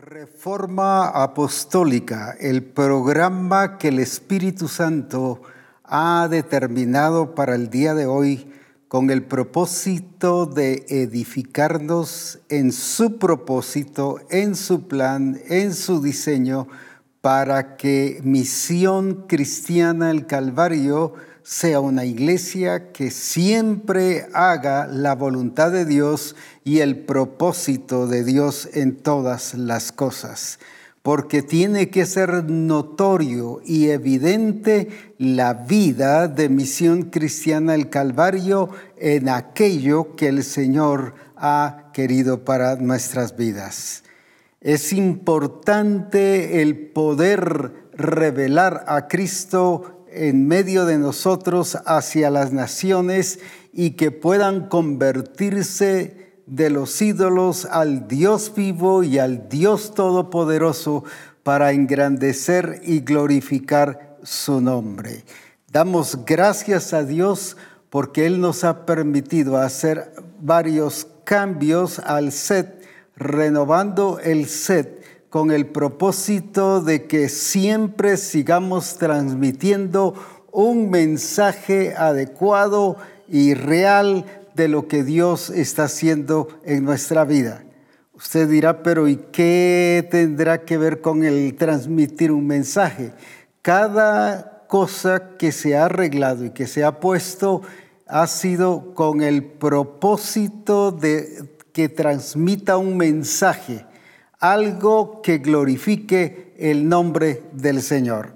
Reforma Apostólica, el programa que el Espíritu Santo ha determinado para el día de hoy con el propósito de edificarnos en su propósito, en su plan, en su diseño, para que Misión Cristiana el Calvario sea una iglesia que siempre haga la voluntad de Dios y el propósito de Dios en todas las cosas, porque tiene que ser notorio y evidente la vida de misión cristiana el Calvario en aquello que el Señor ha querido para nuestras vidas. Es importante el poder revelar a Cristo en medio de nosotros hacia las naciones y que puedan convertirse de los ídolos al Dios vivo y al Dios todopoderoso para engrandecer y glorificar su nombre. Damos gracias a Dios porque Él nos ha permitido hacer varios cambios al set, renovando el set con el propósito de que siempre sigamos transmitiendo un mensaje adecuado y real de lo que Dios está haciendo en nuestra vida. Usted dirá, pero ¿y qué tendrá que ver con el transmitir un mensaje? Cada cosa que se ha arreglado y que se ha puesto ha sido con el propósito de que transmita un mensaje algo que glorifique el nombre del Señor.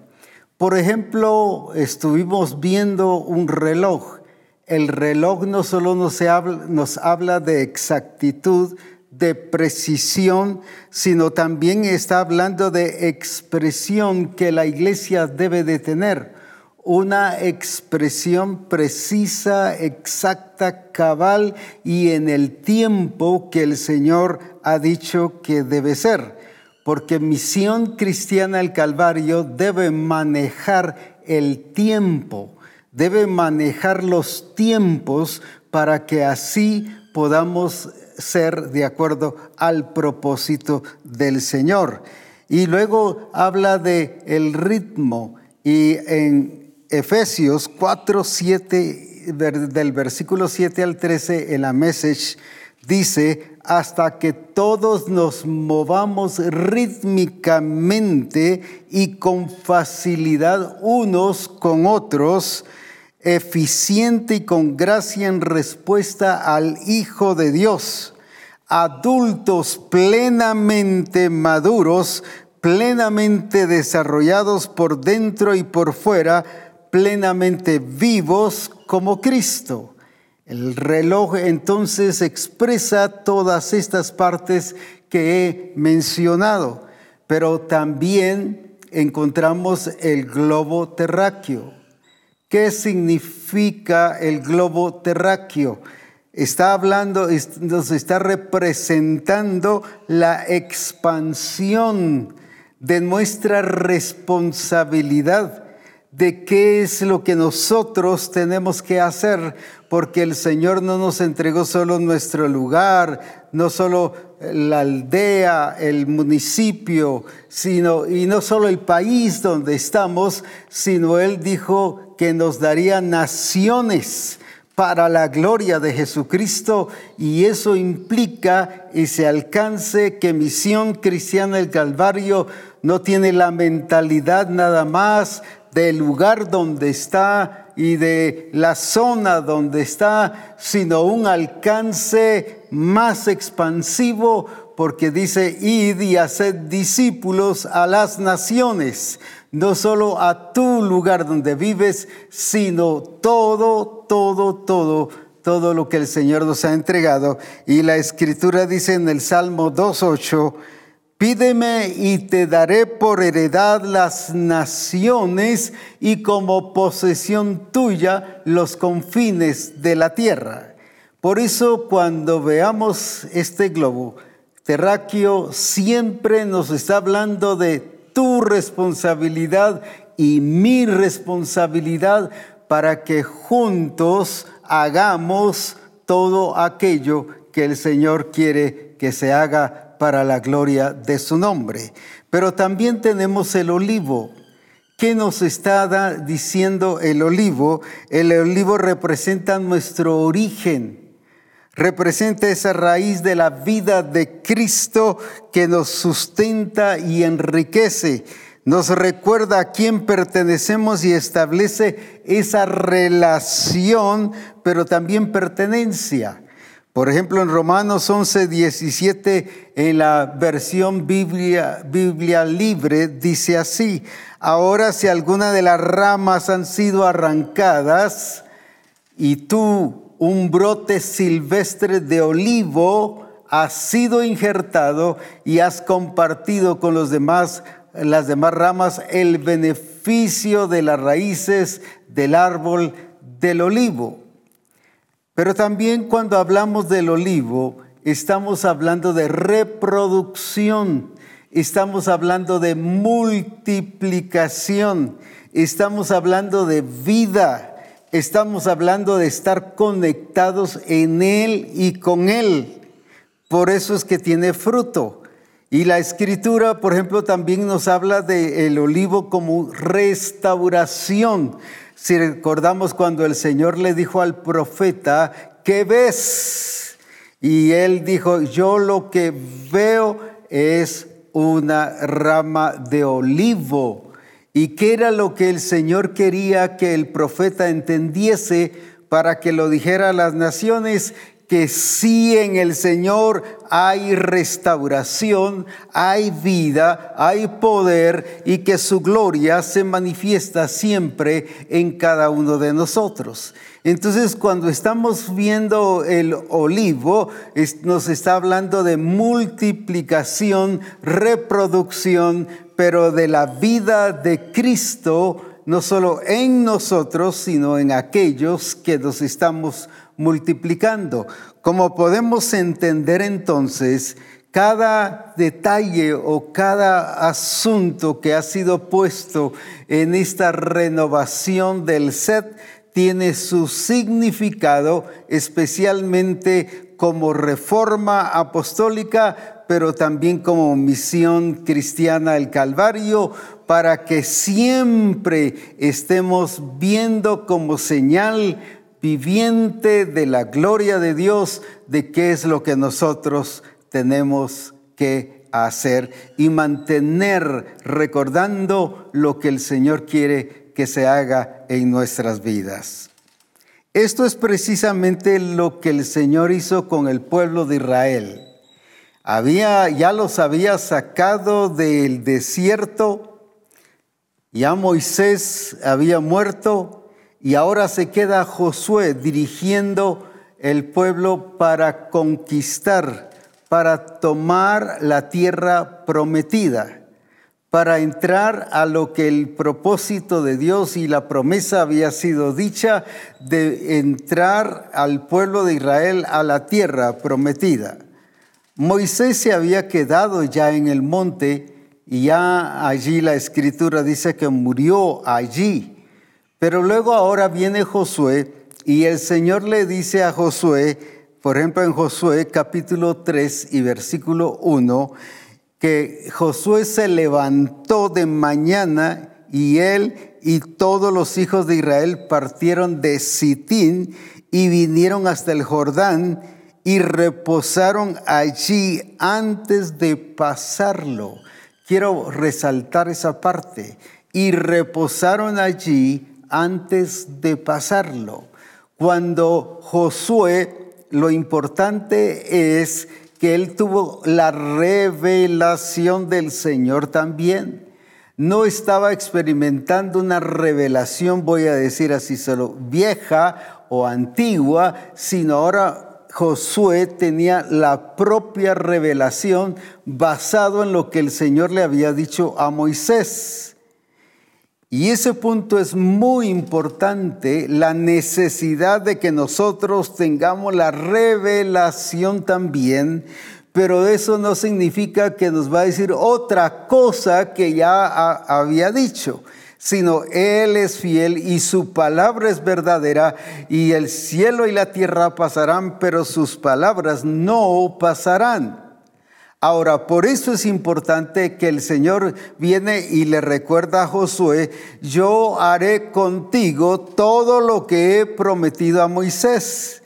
Por ejemplo, estuvimos viendo un reloj. El reloj no solo nos habla, de exactitud, de precisión, sino también está hablando de expresión que la iglesia debe de tener una expresión precisa, exacta, cabal y en el tiempo que el Señor ha dicho que debe ser. Porque misión cristiana el Calvario debe manejar el tiempo, debe manejar los tiempos para que así podamos ser de acuerdo al propósito del Señor. Y luego habla de el ritmo y en Efesios 4, 7, del versículo 7 al 13 en la message, dice, hasta que todos nos movamos rítmicamente y con facilidad unos con otros, eficiente y con gracia en respuesta al Hijo de Dios, adultos plenamente maduros, plenamente desarrollados por dentro y por fuera, plenamente vivos como Cristo. El reloj entonces expresa todas estas partes que he mencionado, pero también encontramos el globo terráqueo. ¿Qué significa el globo terráqueo? Está hablando, nos está representando la expansión de nuestra responsabilidad de qué es lo que nosotros tenemos que hacer, porque el Señor no nos entregó solo nuestro lugar, no solo la aldea, el municipio, sino y no solo el país donde estamos, sino Él dijo que nos daría naciones para la gloria de Jesucristo y eso implica y se alcance que Misión Cristiana del Calvario no tiene la mentalidad nada más del lugar donde está y de la zona donde está, sino un alcance más expansivo, porque dice, id y haced discípulos a las naciones, no solo a tu lugar donde vives, sino todo, todo, todo, todo lo que el Señor nos ha entregado. Y la escritura dice en el Salmo 2.8, Pídeme y te daré por heredad las naciones y como posesión tuya los confines de la tierra. Por eso cuando veamos este globo terráqueo, siempre nos está hablando de tu responsabilidad y mi responsabilidad para que juntos hagamos todo aquello que el Señor quiere que se haga para la gloria de su nombre. Pero también tenemos el olivo. ¿Qué nos está diciendo el olivo? El olivo representa nuestro origen, representa esa raíz de la vida de Cristo que nos sustenta y enriquece nos recuerda a quién pertenecemos y establece esa relación, pero también pertenencia. Por ejemplo, en Romanos 11, 17, en la versión Biblia, libre, dice así, ahora si alguna de las ramas han sido arrancadas y tú, un brote silvestre de olivo, has sido injertado y has compartido con los demás las demás ramas el beneficio de las raíces del árbol del olivo. Pero también cuando hablamos del olivo, estamos hablando de reproducción, estamos hablando de multiplicación, estamos hablando de vida, estamos hablando de estar conectados en Él y con Él. Por eso es que tiene fruto. Y la escritura, por ejemplo, también nos habla del olivo como restauración. Si recordamos cuando el Señor le dijo al profeta, ¿qué ves? Y él dijo, yo lo que veo es una rama de olivo. ¿Y qué era lo que el Señor quería que el profeta entendiese para que lo dijera a las naciones? Que sí en el Señor hay restauración, hay vida, hay poder y que su gloria se manifiesta siempre en cada uno de nosotros. Entonces, cuando estamos viendo el olivo, nos está hablando de multiplicación, reproducción, pero de la vida de Cristo, no solo en nosotros, sino en aquellos que nos estamos multiplicando. Como podemos entender entonces, cada detalle o cada asunto que ha sido puesto en esta renovación del set tiene su significado, especialmente como reforma apostólica, pero también como misión cristiana del Calvario, para que siempre estemos viendo como señal viviente de la gloria de Dios, de qué es lo que nosotros tenemos que hacer y mantener recordando lo que el Señor quiere que se haga en nuestras vidas. Esto es precisamente lo que el Señor hizo con el pueblo de Israel. Había, ya los había sacado del desierto, ya Moisés había muerto, y ahora se queda Josué dirigiendo el pueblo para conquistar, para tomar la tierra prometida, para entrar a lo que el propósito de Dios y la promesa había sido dicha de entrar al pueblo de Israel a la tierra prometida. Moisés se había quedado ya en el monte y ya allí la escritura dice que murió allí pero luego ahora viene Josué y el Señor le dice a Josué, por ejemplo en Josué capítulo 3 y versículo 1, que Josué se levantó de mañana y él y todos los hijos de Israel partieron de Sitín y vinieron hasta el Jordán y reposaron allí antes de pasarlo. Quiero resaltar esa parte. Y reposaron allí antes de pasarlo. Cuando Josué, lo importante es que él tuvo la revelación del Señor también. No estaba experimentando una revelación, voy a decir así solo, vieja o antigua, sino ahora Josué tenía la propia revelación basado en lo que el Señor le había dicho a Moisés. Y ese punto es muy importante, la necesidad de que nosotros tengamos la revelación también, pero eso no significa que nos va a decir otra cosa que ya había dicho, sino Él es fiel y su palabra es verdadera y el cielo y la tierra pasarán, pero sus palabras no pasarán. Ahora, por eso es importante que el Señor viene y le recuerda a Josué, yo haré contigo todo lo que he prometido a Moisés.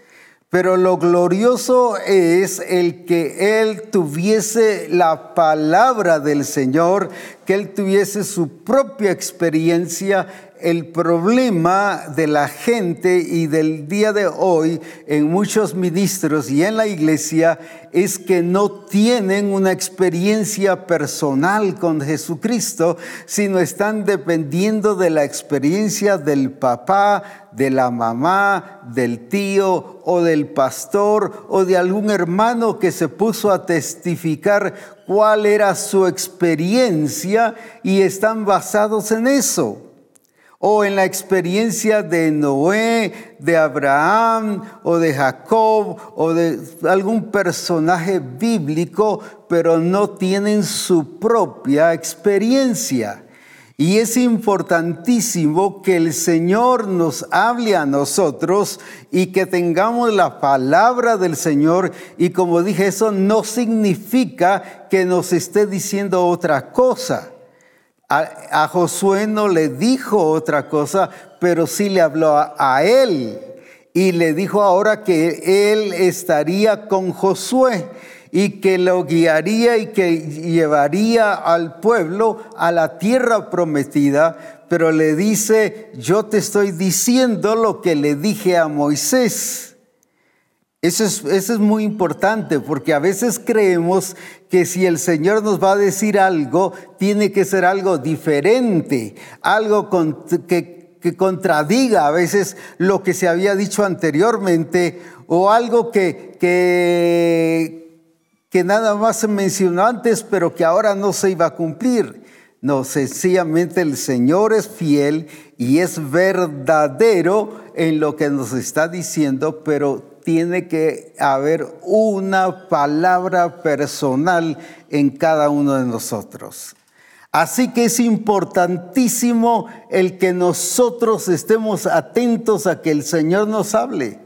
Pero lo glorioso es el que él tuviese la palabra del Señor, que él tuviese su propia experiencia el problema de la gente y del día de hoy en muchos ministros y en la iglesia es que no tienen una experiencia personal con Jesucristo, sino están dependiendo de la experiencia del papá, de la mamá, del tío o del pastor o de algún hermano que se puso a testificar cuál era su experiencia y están basados en eso o en la experiencia de Noé, de Abraham o de Jacob o de algún personaje bíblico, pero no tienen su propia experiencia. Y es importantísimo que el Señor nos hable a nosotros y que tengamos la palabra del Señor. Y como dije, eso no significa que nos esté diciendo otra cosa. A, Josué no le dijo otra cosa, pero sí le habló a, él. Y le dijo ahora que él estaría con Josué y que lo guiaría y que llevaría al pueblo a la tierra prometida, pero le dice, yo te estoy diciendo lo que le dije a Moisés. Eso es, muy importante porque a veces creemos que si el Señor nos va a decir algo, tiene que ser algo diferente, algo que, contradiga a veces lo que se había dicho anteriormente o algo que, que nada más se mencionó antes pero que ahora no se iba a cumplir. No, sencillamente el Señor es fiel y es verdadero en lo que nos está diciendo, pero tiene que haber una palabra personal en cada uno de nosotros. Así que es importantísimo el que nosotros estemos atentos a que el Señor nos hable.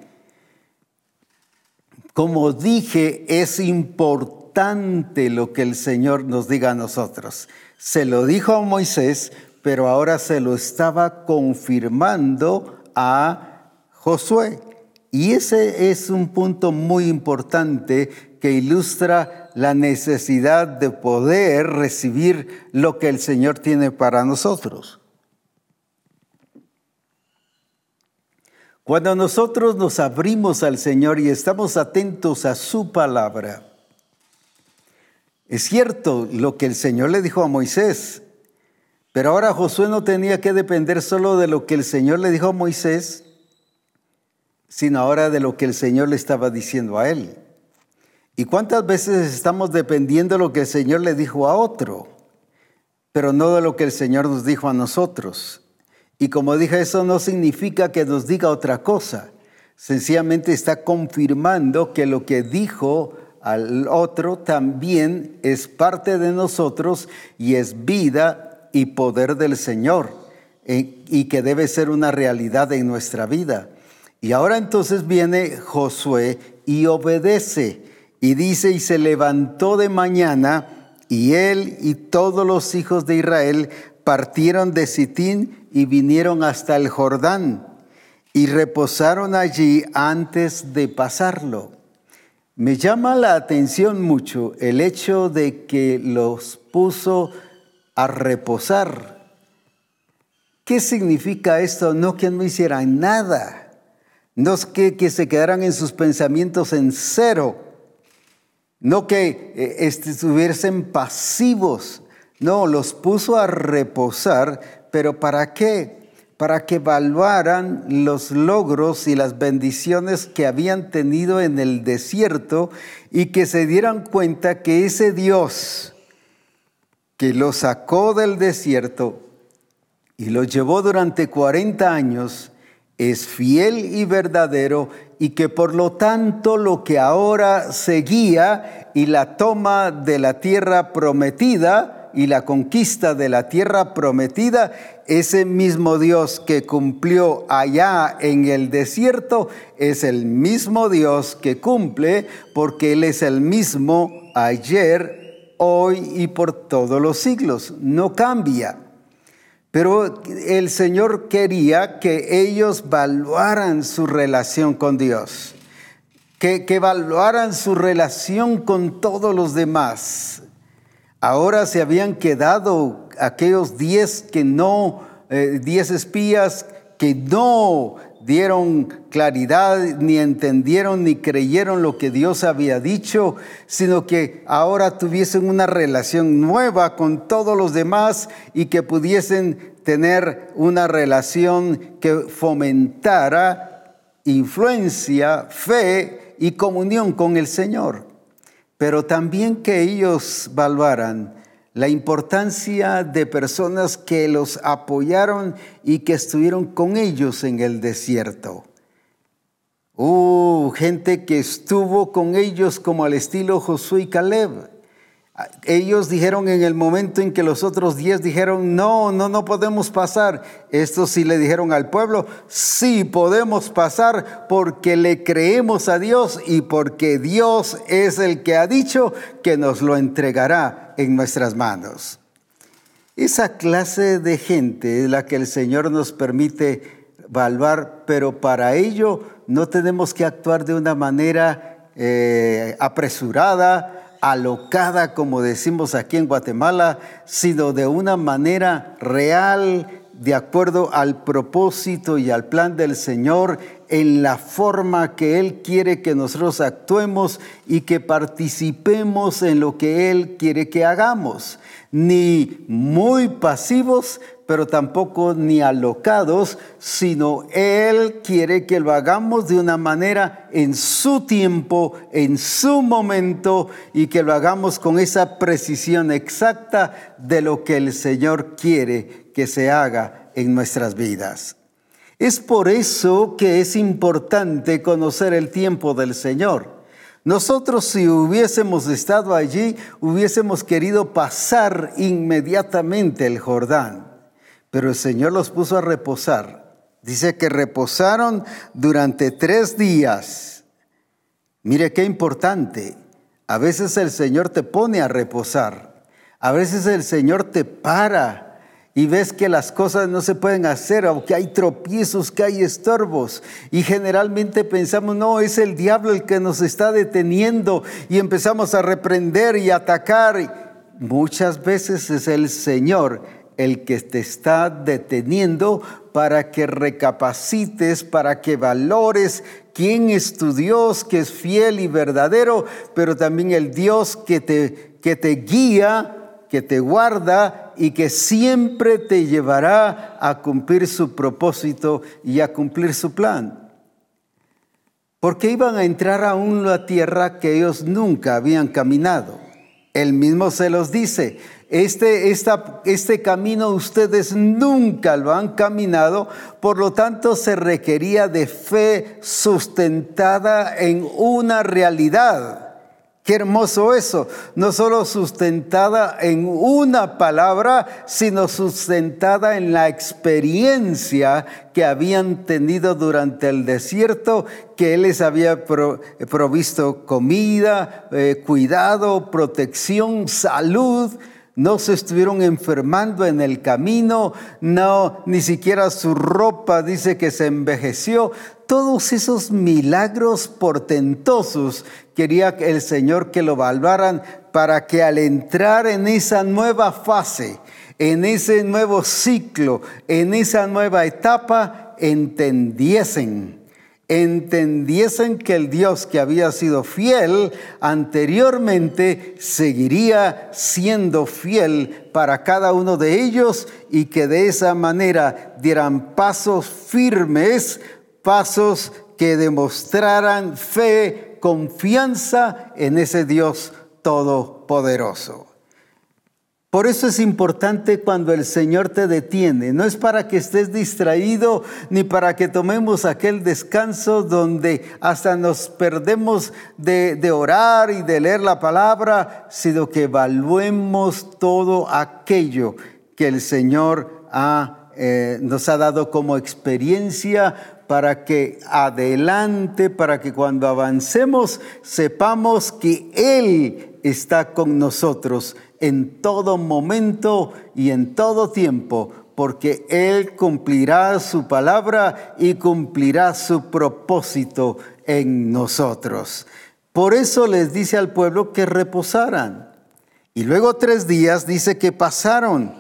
Como dije, es importante lo que el Señor nos diga a nosotros. Se lo dijo a Moisés, pero ahora se lo estaba confirmando a Josué. Y ese es un punto muy importante que ilustra la necesidad de poder recibir lo que el Señor tiene para nosotros. Cuando nosotros nos abrimos al Señor y estamos atentos a su palabra, es cierto lo que el Señor le dijo a Moisés, pero ahora Josué no tenía que depender solo de lo que el Señor le dijo a Moisés, sino ahora de lo que el Señor le estaba diciendo a él. ¿Y cuántas veces estamos dependiendo de lo que el Señor le dijo a otro, pero no de lo que el Señor nos dijo a nosotros? Y como dije, eso no significa que nos diga otra cosa. Sencillamente está confirmando que lo que dijo al otro también es parte de nosotros y es vida y poder del Señor eh, y que debe ser una realidad en nuestra vida. Y ahora entonces viene Josué y obedece y dice, y se levantó de mañana y él y todos los hijos de Israel partieron de Sitín y vinieron hasta el Jordán y reposaron allí antes de pasarlo. Me llama la atención mucho el hecho de que los puso a reposar. ¿Qué significa esto? No que no hicieran nada no es que, se quedaran en sus pensamientos en cero, no que eh, estuviesen pasivos, no, los puso a reposar, pero ¿para qué? Para que evaluaran los logros y las bendiciones que habían tenido en el desierto y que se dieran cuenta que ese Dios que los sacó del desierto y los llevó durante 40 años, es fiel y verdadero y que por lo tanto lo que ahora seguía y la toma de la tierra prometida y la conquista de la tierra prometida, ese mismo Dios que cumplió allá en el desierto es el mismo Dios que cumple porque Él es el mismo ayer, hoy y por todos los siglos. No cambia. Pero el Señor quería que ellos evaluaran su relación con Dios, que, que su relación con todos los demás. Ahora se habían quedado aquellos diez que no, eh, diez espías que no dieron claridad, ni entendieron, ni creyeron lo que Dios había dicho, sino que ahora tuviesen una relación nueva con todos los demás y que pudiesen tener una relación que fomentara influencia, fe y comunión con el Señor. Pero también que ellos valoraran la importancia de personas que los apoyaron y que estuvieron con ellos en el desierto. Uh, gente que estuvo con ellos como al estilo Josué y Caleb. Ellos dijeron en el momento en que los otros diez dijeron, no, no, no podemos pasar. Estos sí le dijeron al pueblo, sí podemos pasar porque le creemos a Dios y porque Dios es el que ha dicho que nos lo entregará en nuestras manos. Esa clase de gente es la que el Señor nos permite evaluar, pero para ello no tenemos que actuar de una manera eh, apresurada, alocada, como decimos aquí en Guatemala, sino de una manera real, de acuerdo al propósito y al plan del Señor, en la forma que Él quiere que nosotros actuemos y que participemos en lo que Él quiere que hagamos. Ni muy pasivos, pero tampoco ni alocados, sino Él quiere que lo hagamos de una manera en su tiempo, en su momento, y que lo hagamos con esa precisión exacta de lo que el Señor quiere que se haga en nuestras vidas. Es por eso que es importante conocer el tiempo del Señor. Nosotros si hubiésemos estado allí, hubiésemos querido pasar inmediatamente el Jordán pero el Señor los puso a reposar. Dice que reposaron durante tres días. Mire qué importante. A veces el Señor te pone a reposar. A veces el Señor te para y ves que las cosas no se pueden hacer, aunque hay tropiezos, que hay estorbos. Y generalmente pensamos, no, es el diablo el que nos está deteniendo y empezamos a reprender y atacar. Muchas veces es el Señor el que te está deteniendo para que recapacites, para que valores quién es tu Dios, que es fiel y verdadero, pero también el Dios que te, que te guía, que te guarda y que siempre te llevará a cumplir su propósito y a cumplir su plan. Porque iban a entrar a una tierra que ellos nunca habían caminado. Él mismo se los dice, este, este camino ustedes nunca lo han caminado, por lo tanto se requería de fe sustentada en una realidad. Qué hermoso eso, no solo sustentada en una palabra, sino sustentada en la experiencia que habían tenido durante el desierto, que Él les había provisto comida, eh, cuidado, protección, salud no se estuvieron enfermando en el camino, no, ni siquiera su ropa dice que se envejeció. Todos esos milagros portentosos quería el Señor que lo valvaran para que al entrar en esa nueva fase, en ese nuevo ciclo, en esa nueva etapa, entendiesen entendiesen que el Dios que había sido fiel anteriormente seguiría siendo fiel para cada uno de ellos y que de esa manera dieran pasos firmes, pasos que demostraran fe, confianza en ese Dios todopoderoso. Por eso es importante cuando el Señor te detiene. No es para que estés distraído ni para que tomemos aquel descanso donde hasta nos perdemos de, orar y de leer la palabra, sino que evaluemos todo aquello que el Señor eh, nos ha dado como experiencia para que adelante, para que cuando avancemos sepamos que Él está con nosotros en todo momento y en todo tiempo, porque Él cumplirá su palabra y cumplirá su propósito en nosotros. Por eso les dice al pueblo que reposaran. Y luego tres días dice que pasaron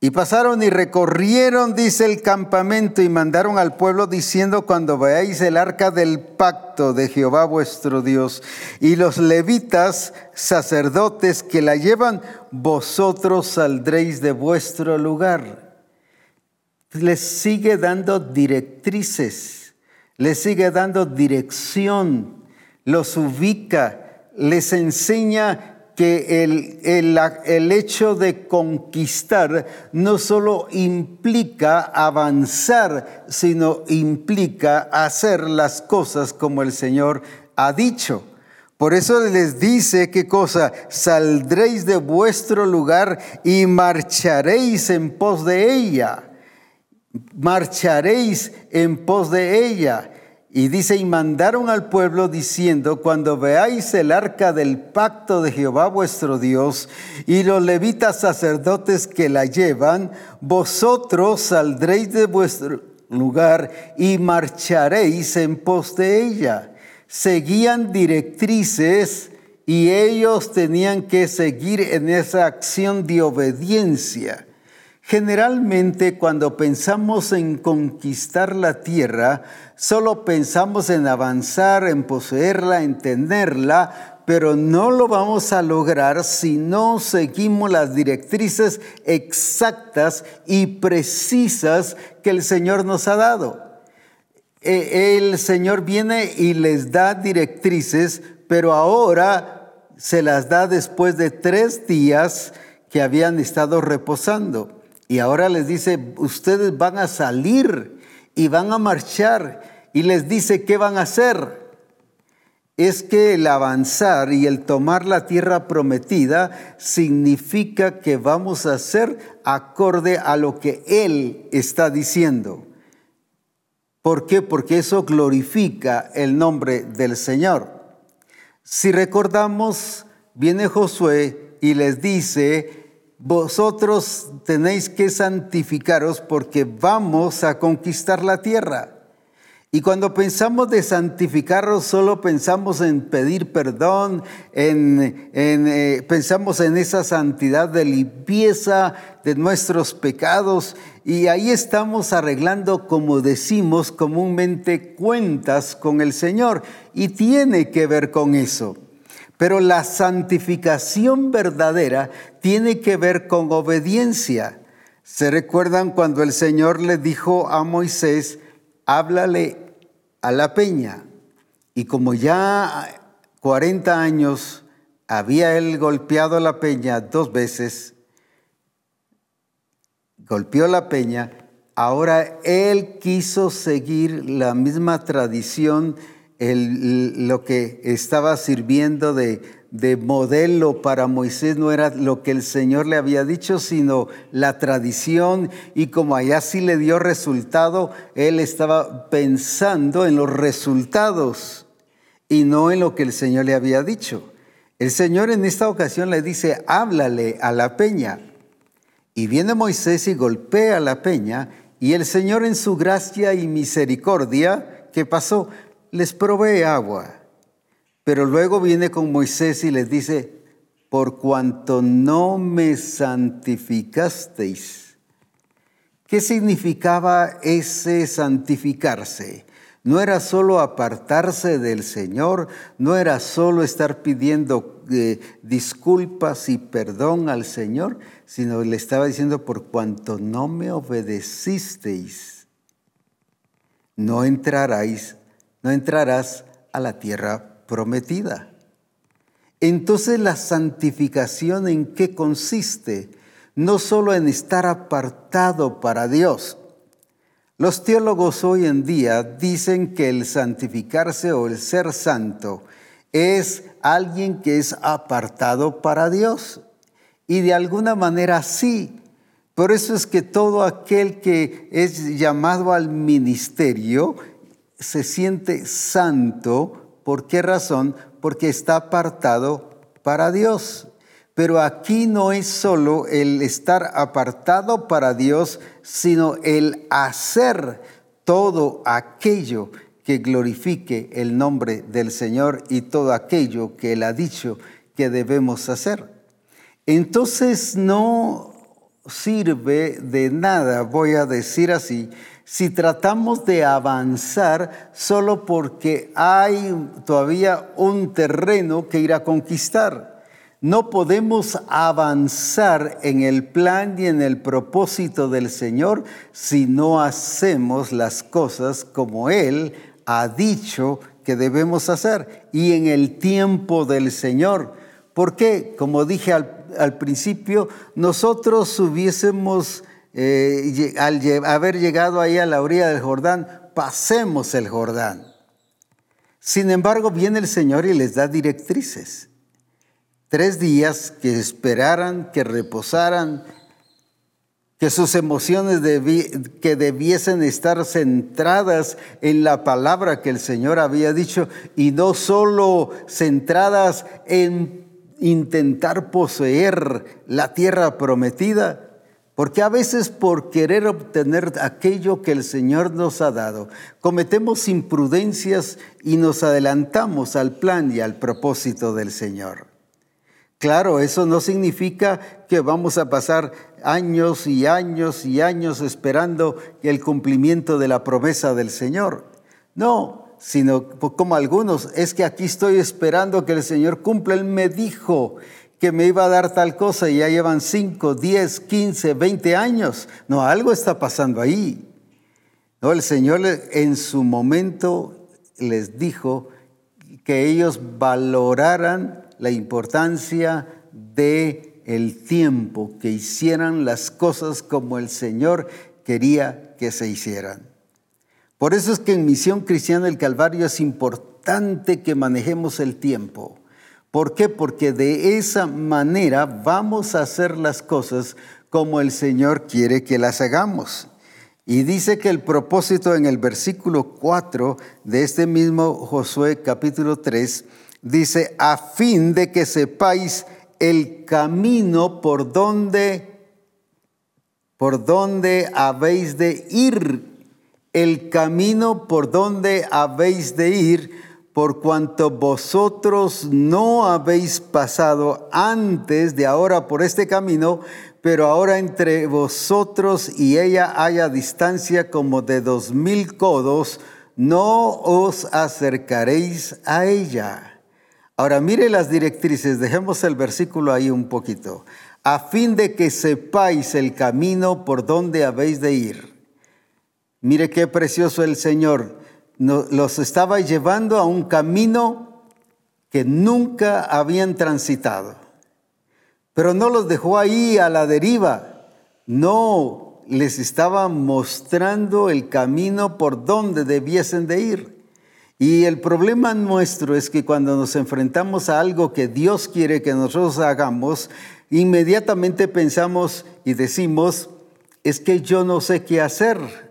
y pasaron y recorrieron, dice el campamento, y mandaron al pueblo diciendo, cuando veáis el arca del pacto de Jehová vuestro Dios y los levitas, sacerdotes que la llevan, vosotros saldréis de vuestro lugar. Les sigue dando directrices, les sigue dando dirección, los ubica, les enseña que el, el, hecho de conquistar no solo implica avanzar, sino implica hacer las cosas como el Señor ha dicho. Por eso les dice qué cosa, saldréis de vuestro lugar y marcharéis en pos de ella. Marcharéis en pos de ella. Y dice, y mandaron al pueblo diciendo, cuando veáis el arca del pacto de Jehová vuestro Dios y los levitas sacerdotes que la llevan, vosotros saldréis de vuestro lugar y marcharéis en pos de ella. Seguían directrices y ellos tenían que seguir en esa acción de obediencia. Generalmente cuando pensamos en conquistar la tierra, solo pensamos en avanzar, en poseerla, en tenerla, pero no lo vamos a lograr si no seguimos las directrices exactas y precisas que el Señor nos ha dado. E, el Señor viene y les da directrices, pero ahora se las da después de tres días que habían estado reposando. Y ahora les dice, ustedes van a salir y van a marchar. Y les dice, ¿qué van a hacer? Es que el avanzar y el tomar la tierra prometida significa que vamos a hacer acorde a lo que Él está diciendo. ¿Por qué? Porque eso glorifica el nombre del Señor. Si recordamos, viene Josué y les dice, vosotros tenéis que santificaros porque vamos a conquistar la tierra. Y cuando pensamos de santificarnos, solo pensamos en pedir perdón, en, eh, pensamos en esa santidad de limpieza de nuestros pecados. Y ahí estamos arreglando, como decimos comúnmente, cuentas con el Señor. Y tiene que ver con eso. Pero la santificación verdadera tiene que ver con obediencia. ¿Se recuerdan cuando el Señor le dijo a Moisés, háblale a la peña? Y como ya 40 años había él golpeado la peña dos veces, golpeó la peña, ahora él quiso seguir la misma tradición lo que estaba sirviendo de, de modelo para Moisés no era lo que el Señor le había dicho, sino la tradición. Y como allá sí le dio resultado, él estaba pensando en los resultados y no en lo que el Señor le había dicho. El Señor en esta ocasión le dice, háblale a la peña. Y viene Moisés y golpea la peña, y el Señor en su gracia y misericordia, ¿qué pasó? Les provee agua, pero luego viene con Moisés y les dice, por cuanto no me santificasteis. ¿Qué significaba ese santificarse? No era solo apartarse del Señor, no era solo estar pidiendo eh, disculpas y perdón al Señor, sino le estaba diciendo, por cuanto no me obedecisteis, no entraráis no entrarás a la tierra prometida. Entonces la santificación en qué consiste? No solo en estar apartado para Dios. Los teólogos hoy en día dicen que el santificarse o el ser santo es alguien que es apartado para Dios. Y de alguna manera sí. Por eso es que todo aquel que es llamado al ministerio se siente santo. ¿Por qué razón? Porque está apartado para Dios. Pero aquí no es solo el estar apartado para Dios, sino el hacer todo aquello que glorifique el nombre del Señor y todo aquello que Él ha dicho que debemos hacer. Entonces no sirve de nada, voy a decir así, si tratamos de avanzar solo porque hay todavía un terreno que ir a conquistar. No podemos avanzar en el plan y en el propósito del Señor si no hacemos las cosas como Él ha dicho que debemos hacer y en el tiempo del Señor. Porque, como dije al, principio, nosotros hubiésemos, eh, al haber llegado ahí a la orilla del Jordán, pasemos el Jordán. Sin embargo, viene el Señor y les da directrices. Tres días que esperaran, que reposaran, que sus emociones que debiesen estar centradas en la palabra que el Señor había dicho y no solo centradas en intentar poseer la tierra prometida, porque a veces por querer obtener aquello que el Señor nos ha dado, cometemos imprudencias y nos adelantamos al plan y al propósito del Señor. Claro, eso no significa que vamos a pasar años y años y años esperando el cumplimiento de la promesa del Señor. No, sino como algunos, es que aquí estoy esperando que el Señor cumpla. Él me dijo que me iba a dar tal cosa y ya llevan 5, 10, 15, 20 años. No, algo está pasando ahí. No, el Señor en su momento les dijo que ellos valoraran la importancia de el tiempo, que hicieran las cosas como el Señor quería que se hicieran. Por eso es que en Misión Cristiana del Calvario es importante que manejemos el tiempo. ¿Por qué? Porque de esa manera vamos a hacer las cosas como el Señor quiere que las hagamos. Y dice que el propósito en el versículo 4 de este mismo Josué capítulo 3 dice, a fin de que sepáis el camino por donde, por donde habéis de ir, el camino por donde habéis de ir, por cuanto vosotros no habéis pasado antes de ahora por este camino, pero ahora entre vosotros y ella haya distancia como de dos mil codos, no os acercaréis a ella. Ahora mire las directrices, dejemos el versículo ahí un poquito. A fin de que sepáis el camino por donde habéis de ir. Mire qué precioso el Señor. Los estaba llevando a un camino que nunca habían transitado. Pero no los dejó ahí a la deriva. No, les estaba mostrando el camino por donde debiesen de ir. Y el problema nuestro es que cuando nos enfrentamos a algo que Dios quiere que nosotros hagamos, inmediatamente pensamos y decimos, es que yo no sé qué hacer,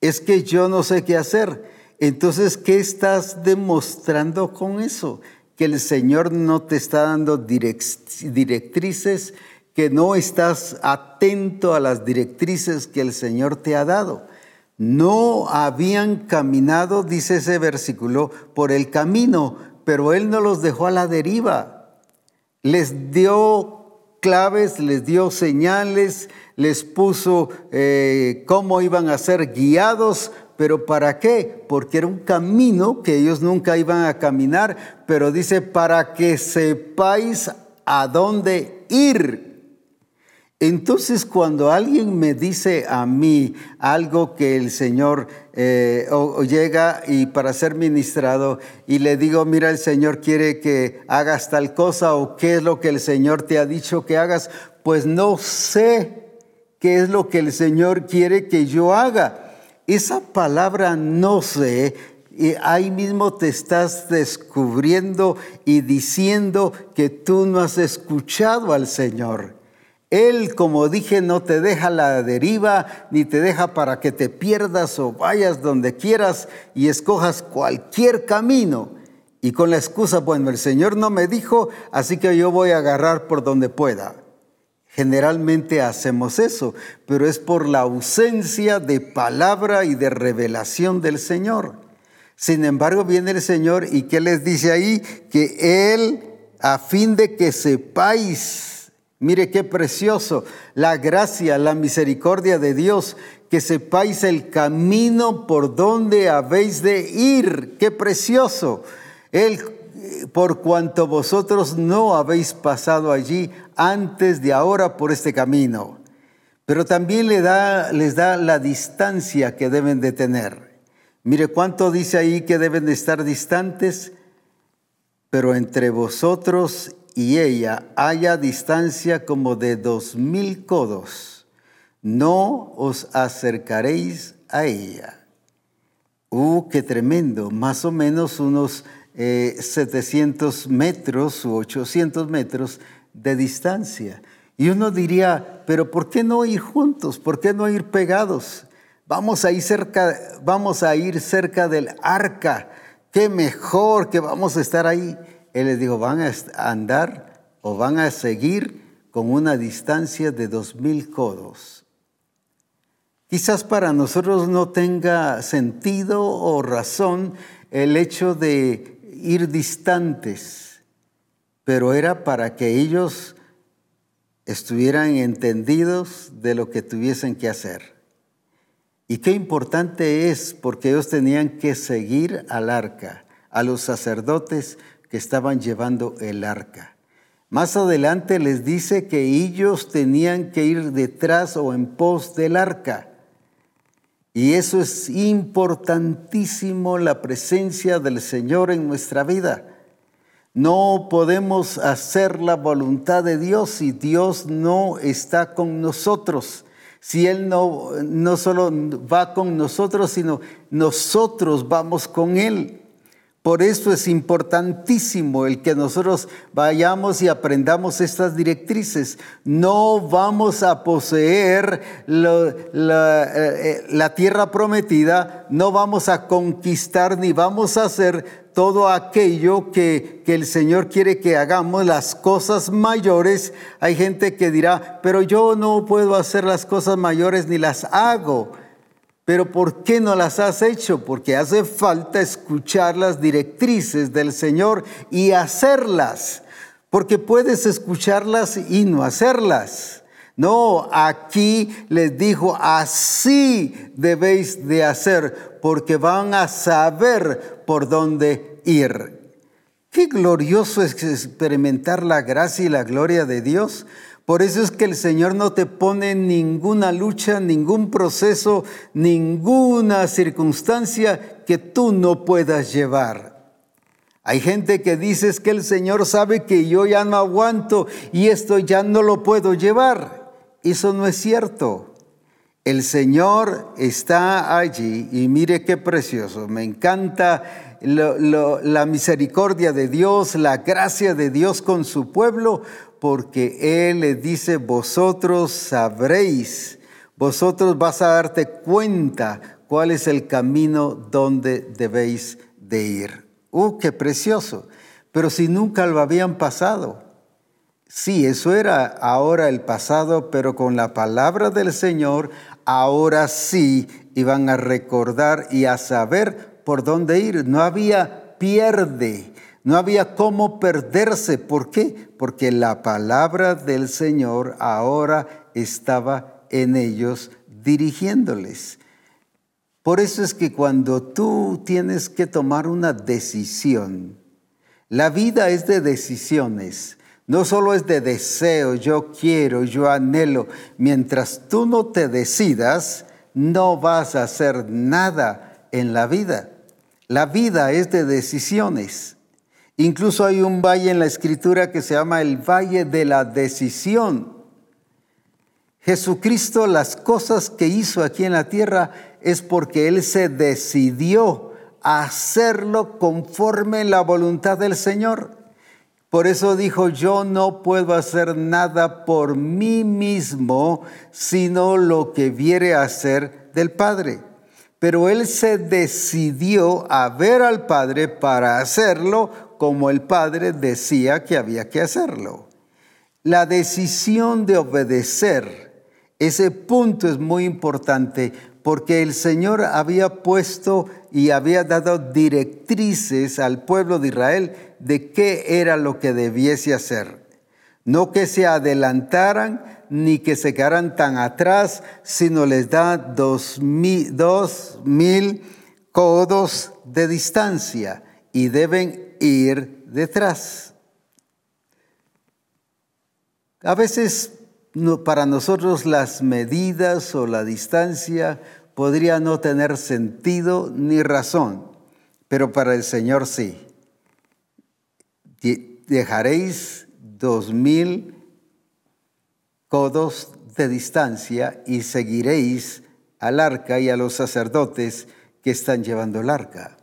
es que yo no sé qué hacer. Entonces, ¿qué estás demostrando con eso? Que el Señor no te está dando directrices, que no estás atento a las directrices que el Señor te ha dado no habían caminado, dice ese versículo, por el camino, pero Él no los dejó a la deriva. Les dio claves, les dio señales, les puso eh, cómo iban a ser guiados, pero ¿para qué? Porque era un camino que ellos nunca iban a caminar, pero dice, para que sepáis a dónde ir. Entonces, cuando alguien me dice a mí algo que el Señor eh, llega y para ser ministrado y le digo, mira, el Señor quiere que hagas tal cosa o qué es lo que el Señor te ha dicho que hagas, pues no sé qué es lo que el Señor quiere que yo haga. Esa palabra no sé y ahí mismo te estás descubriendo y diciendo que tú no has escuchado al Señor. Él, como dije, no te deja la deriva, ni te deja para que te pierdas o vayas donde quieras y escojas cualquier camino. Y con la excusa, bueno, el Señor no me dijo, así que yo voy a agarrar por donde pueda. Generalmente hacemos eso, pero es por la ausencia de palabra y de revelación del Señor. Sin embargo, viene el Señor y ¿qué les dice ahí? Que Él, a fin de que sepáis, mire qué precioso, la gracia, la misericordia de Dios, que sepáis el camino por donde habéis de ir, qué precioso. Él, por cuanto vosotros no habéis pasado allí antes de ahora por este camino. Pero también les da, les da la distancia que deben de tener. Mire cuánto dice ahí que deben de estar distantes, pero entre vosotros y ella haya distancia como de dos mil codos. No os acercaréis a ella. ¡Uh, qué tremendo! Más o menos unos 700 eh, metros u 800 metros de distancia. Y uno diría, pero ¿por qué no ir juntos? ¿Por qué no ir pegados? Vamos a ir cerca, vamos a ir cerca del arca. Qué mejor que vamos a estar ahí. Él les dijo, van a andar o van a seguir con una distancia de dos mil codos. Quizás para nosotros no tenga sentido o razón el hecho de ir distantes, pero era para que ellos estuvieran entendidos de lo que tuviesen que hacer. Y qué importante es porque ellos tenían que seguir al arca, a los sacerdotes estaban llevando el arca. Más adelante les dice que ellos tenían que ir detrás o en pos del arca. Y eso es importantísimo, la presencia del Señor en nuestra vida. No podemos hacer la voluntad de Dios si Dios no está con nosotros. Si Él no, no solo va con nosotros, sino nosotros vamos con Él. Por eso es importantísimo el que nosotros vayamos y aprendamos estas directrices. No vamos a poseer la, eh, la, tierra prometida, no vamos a conquistar ni vamos a hacer todo aquello que, que el Señor quiere que hagamos, las cosas mayores. Hay gente que dirá, pero yo no puedo hacer las cosas mayores ni las hago. Pero ¿por qué no las has hecho? Porque hace falta escuchar las directrices del Señor y hacerlas. Porque puedes escucharlas y no hacerlas. No, aquí les dijo, así debéis de hacer, porque van a saber por dónde ir. Qué glorioso es experimentar la gracia y la gloria de Dios por eso es que el Señor no te pone ninguna lucha, ningún proceso, ninguna circunstancia que tú no puedas llevar. Hay gente que dice que el Señor sabe que yo ya no aguanto y esto ya no lo puedo llevar. Eso no es cierto. El Señor está allí y mire qué precioso. Me encanta la misericordia de Dios, la gracia de Dios con su pueblo, porque Él le dice, vosotros sabréis, vosotros vas a darte cuenta cuál es el camino donde debéis de ir. ¡Uh, qué precioso! Pero si nunca lo habían pasado. Sí, eso era ahora el pasado, pero con la palabra del Señor, ahora sí iban a recordar y a saber por dónde ir. No había pierde no había cómo perderse. ¿Por qué? Porque la palabra del Señor ahora estaba en ellos dirigiéndoles. Por eso es que cuando tú tienes que tomar una decisión, la vida es de decisiones. No solo es de deseo, yo quiero, yo anhelo. Mientras tú no te decidas, no vas a hacer nada en la vida. La vida es de decisiones. Incluso hay un valle en la escritura que se llama el valle de la decisión. Jesucristo las cosas que hizo aquí en la tierra es porque Él se decidió a hacerlo conforme la voluntad del Señor. Por eso dijo, yo no puedo hacer nada por mí mismo, sino lo que viere hacer del Padre. Pero él se decidió a ver al Padre para hacerlo como el Padre decía que había que hacerlo. La decisión de obedecer, ese punto es muy importante porque el Señor había puesto y había dado directrices al pueblo de Israel de qué era lo que debiese hacer. No que se adelantaran ni que se quedaran tan atrás, sino les da dos mil, dos mil codos de distancia y deben ir detrás. A veces para nosotros las medidas o la distancia podría no tener sentido ni razón, pero para el Señor sí. Dejaréis dos mil codos de distancia y seguiréis al arca y a los sacerdotes que están llevando el arca.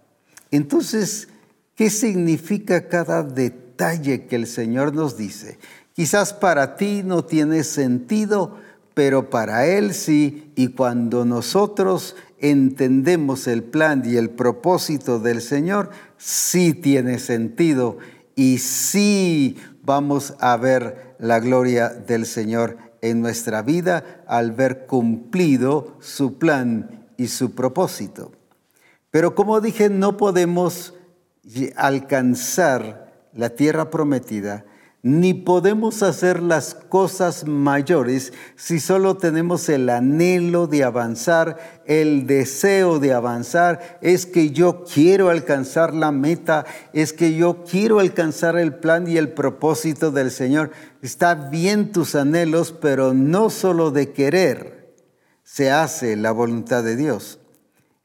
Entonces, ¿qué significa cada detalle que el Señor nos dice? Quizás para ti no tiene sentido, pero para Él sí, y cuando nosotros entendemos el plan y el propósito del Señor, sí tiene sentido y sí vamos a ver la gloria del Señor en nuestra vida al ver cumplido su plan y su propósito. Pero como dije, no podemos alcanzar la tierra prometida ni podemos hacer las cosas mayores si solo tenemos el anhelo de avanzar, el deseo de avanzar, es que yo quiero alcanzar la meta, es que yo quiero alcanzar el plan y el propósito del Señor. Está bien tus anhelos, pero no solo de querer se hace la voluntad de Dios.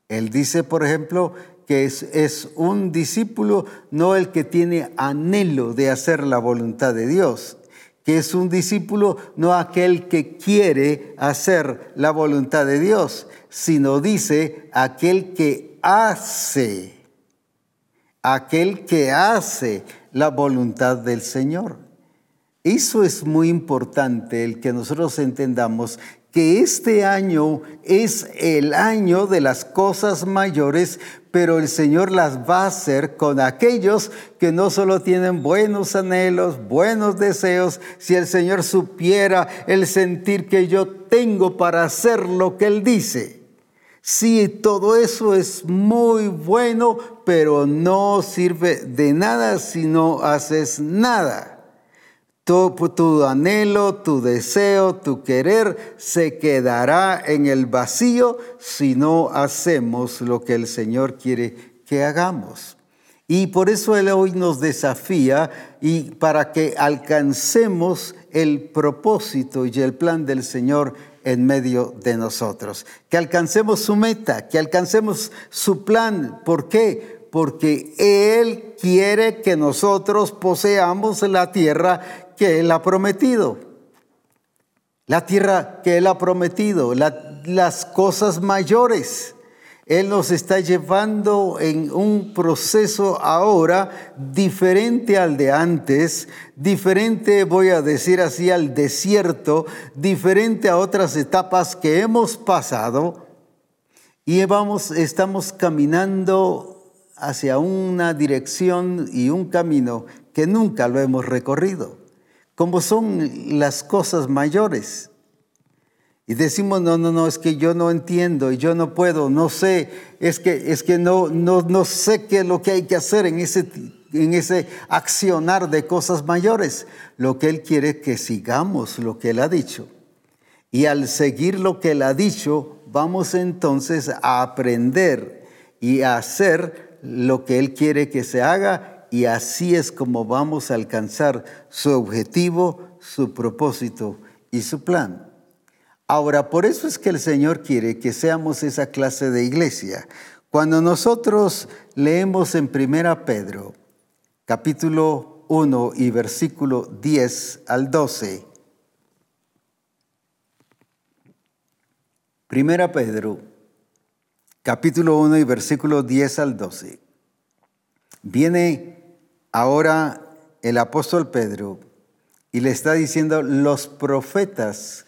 Él dice, por ejemplo, que es, un discípulo, no el que tiene anhelo de hacer la voluntad de Dios, que es un discípulo no aquel que quiere hacer la voluntad de Dios, sino dice aquel que hace, aquel que hace la voluntad del Señor. Eso es muy importante, el que nosotros entendamos que este año es el año de las cosas mayores, pero el Señor las va a hacer con aquellos que no solo tienen buenos anhelos, buenos deseos, si el Señor supiera el sentir que yo tengo para hacer lo que Él dice. Sí, todo eso es muy bueno, pero no sirve de nada si no haces nada. Tu, anhelo, tu deseo, tu querer se quedará en el vacío si no hacemos lo que el Señor quiere que hagamos. Y por eso Él hoy nos desafía y para que alcancemos el propósito y el plan del Señor en medio de nosotros. Que alcancemos su meta, que alcancemos su plan. ¿Por qué? Porque Él quiere que nosotros poseamos la tierra que Él ha prometido. La tierra que Él ha prometido, las cosas mayores. Él nos está llevando en un proceso ahora diferente al de antes, diferente, voy a decir así, al desierto, diferente a otras etapas que hemos pasado. Y vamos, estamos caminando hacia una dirección y un camino que nunca lo hemos recorrido como son las cosas mayores. Y decimos, no, no, no, es que yo no entiendo, yo no puedo, no sé, es que, es que no, no, no sé qué es lo que hay que hacer en ese, en ese accionar de cosas mayores. Lo que Él quiere es que sigamos lo que Él ha dicho. Y al seguir lo que Él ha dicho, vamos entonces a aprender y a hacer lo que Él quiere que se haga y así es como vamos a alcanzar su objetivo, su propósito y su plan. Ahora, por eso es que el Señor quiere que seamos esa clase de iglesia. Cuando nosotros leemos en Primera Pedro, capítulo 1 y versículo 10 al 12, Primera Pedro, capítulo 1 y versículo 10 al 12, viene Ahora el apóstol Pedro y le está diciendo los profetas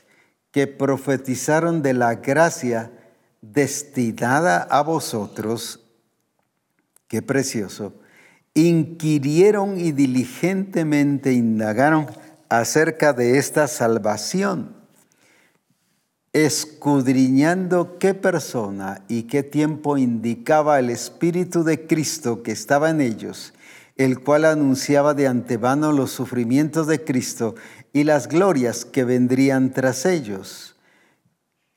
que profetizaron de la gracia destinada a vosotros, qué precioso, inquirieron y diligentemente indagaron acerca de esta salvación, escudriñando qué persona y qué tiempo indicaba el Espíritu de Cristo que estaba en ellos, el cual anunciaba de antemano los sufrimientos de Cristo y las glorias que vendrían tras ellos.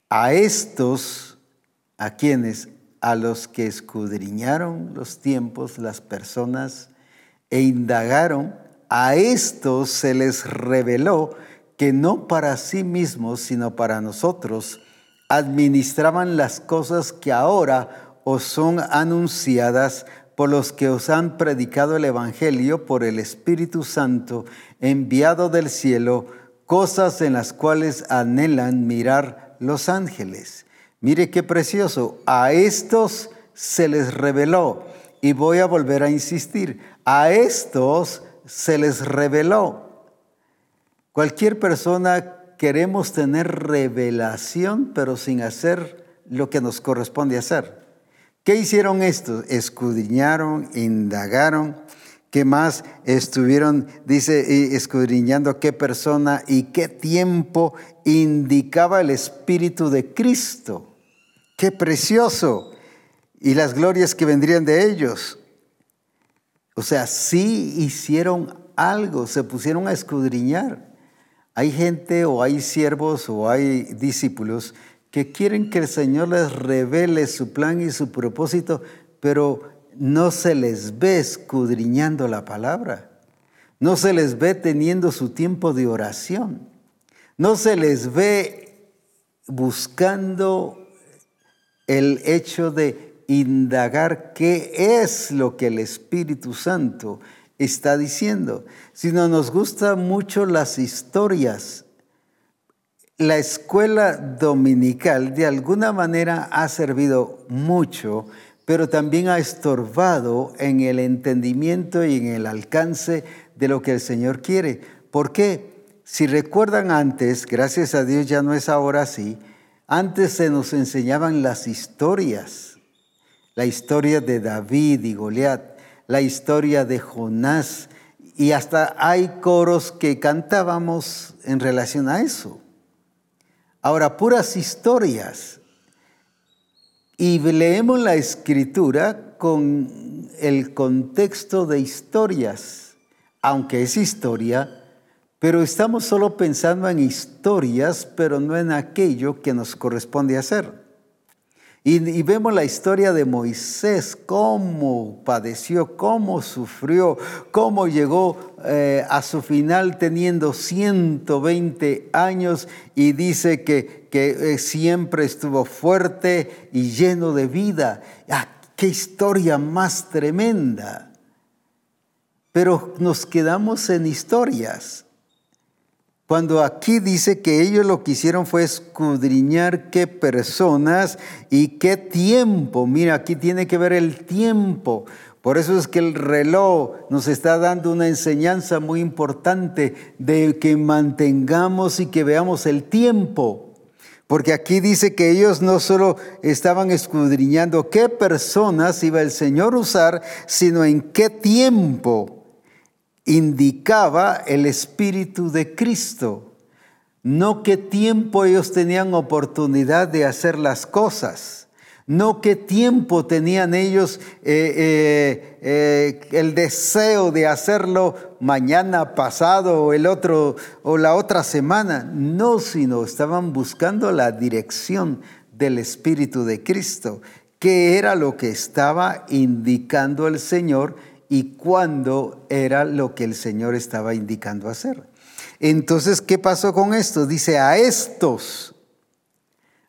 A estos, a quienes, a los que escudriñaron los tiempos, las personas, e indagaron, a estos se les reveló que no para sí mismos, sino para nosotros, administraban las cosas que ahora os son anunciadas por los que os han predicado el Evangelio por el Espíritu Santo enviado del cielo, cosas en las cuales anhelan mirar los ángeles. Mire qué precioso, a estos se les reveló, y voy a volver a insistir, a estos se les reveló. Cualquier persona queremos tener revelación, pero sin hacer lo que nos corresponde hacer. ¿Qué hicieron estos? Escudriñaron, indagaron. ¿Qué más estuvieron, dice, escudriñando qué persona y qué tiempo indicaba el Espíritu de Cristo? ¡Qué precioso! Y las glorias que vendrían de ellos. O sea, sí hicieron algo, se pusieron a escudriñar. Hay gente o hay siervos o hay discípulos que quieren que el Señor les revele su plan y su propósito, pero no se les ve escudriñando la palabra. No se les ve teniendo su tiempo de oración. No se les ve buscando el hecho de indagar qué es lo que el Espíritu Santo está diciendo, sino nos gustan mucho las historias la escuela dominical de alguna manera ha servido mucho, pero también ha estorbado en el entendimiento y en el alcance de lo que el Señor quiere. ¿Por qué? Si recuerdan antes, gracias a Dios ya no es ahora así, antes se nos enseñaban las historias, la historia de David y Goliat, la historia de Jonás, y hasta hay coros que cantábamos en relación a eso. Ahora, puras historias. Y leemos la escritura con el contexto de historias, aunque es historia, pero estamos solo pensando en historias, pero no en aquello que nos corresponde hacer. Y, vemos la historia de Moisés, cómo padeció, cómo sufrió, cómo llegó eh, a su final teniendo 120 años y dice que, que eh, siempre estuvo fuerte y lleno de vida. ¡Ah, ¡Qué historia más tremenda! Pero nos quedamos en historias. Cuando aquí dice que ellos lo que hicieron fue escudriñar qué personas y qué tiempo. Mira, aquí tiene que ver el tiempo. Por eso es que el reloj nos está dando una enseñanza muy importante de que mantengamos y que veamos el tiempo. Porque aquí dice que ellos no solo estaban escudriñando qué personas iba el Señor a usar, sino en qué tiempo indicaba el Espíritu de Cristo, no qué tiempo ellos tenían oportunidad de hacer las cosas, no qué tiempo tenían ellos eh, eh, eh, el deseo de hacerlo mañana, pasado o el otro o la otra semana, no, sino estaban buscando la dirección del Espíritu de Cristo, que era lo que estaba indicando el Señor y cuándo era lo que el Señor estaba indicando hacer. Entonces, ¿qué pasó con esto? Dice, a estos.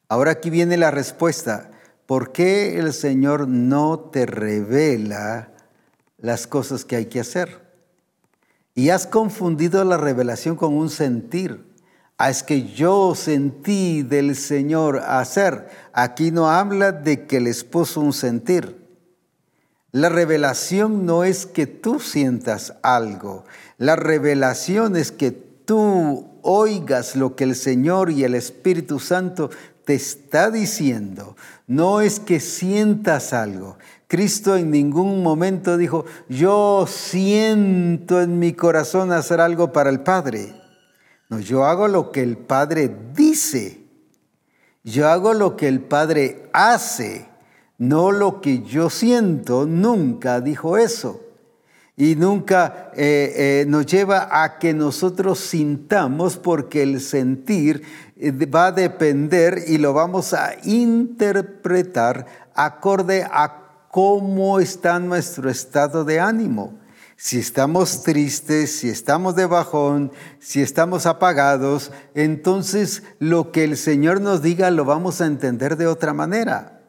Ahora aquí viene la respuesta. ¿Por qué el Señor no te revela las cosas que hay que hacer? Y has confundido la revelación con un sentir. Ah, es que yo sentí del Señor hacer. Aquí no habla de que les puso un sentir. La revelación no es que tú sientas algo, la revelación es que tú oigas lo que el Señor y el Espíritu Santo te está diciendo no es que sientas algo. Cristo en ningún momento dijo, yo siento en mi corazón hacer algo para el Padre. No, yo hago lo que el Padre dice. Yo hago lo que el Padre hace, no lo que yo siento. Nunca dijo eso. Y nunca eh, eh, nos lleva a que nosotros sintamos porque el sentir eh, va a depender y lo vamos a interpretar acorde a cómo está nuestro estado de ánimo. Si estamos tristes, si estamos de bajón, si estamos apagados, entonces lo que el Señor nos diga lo vamos a entender de otra manera.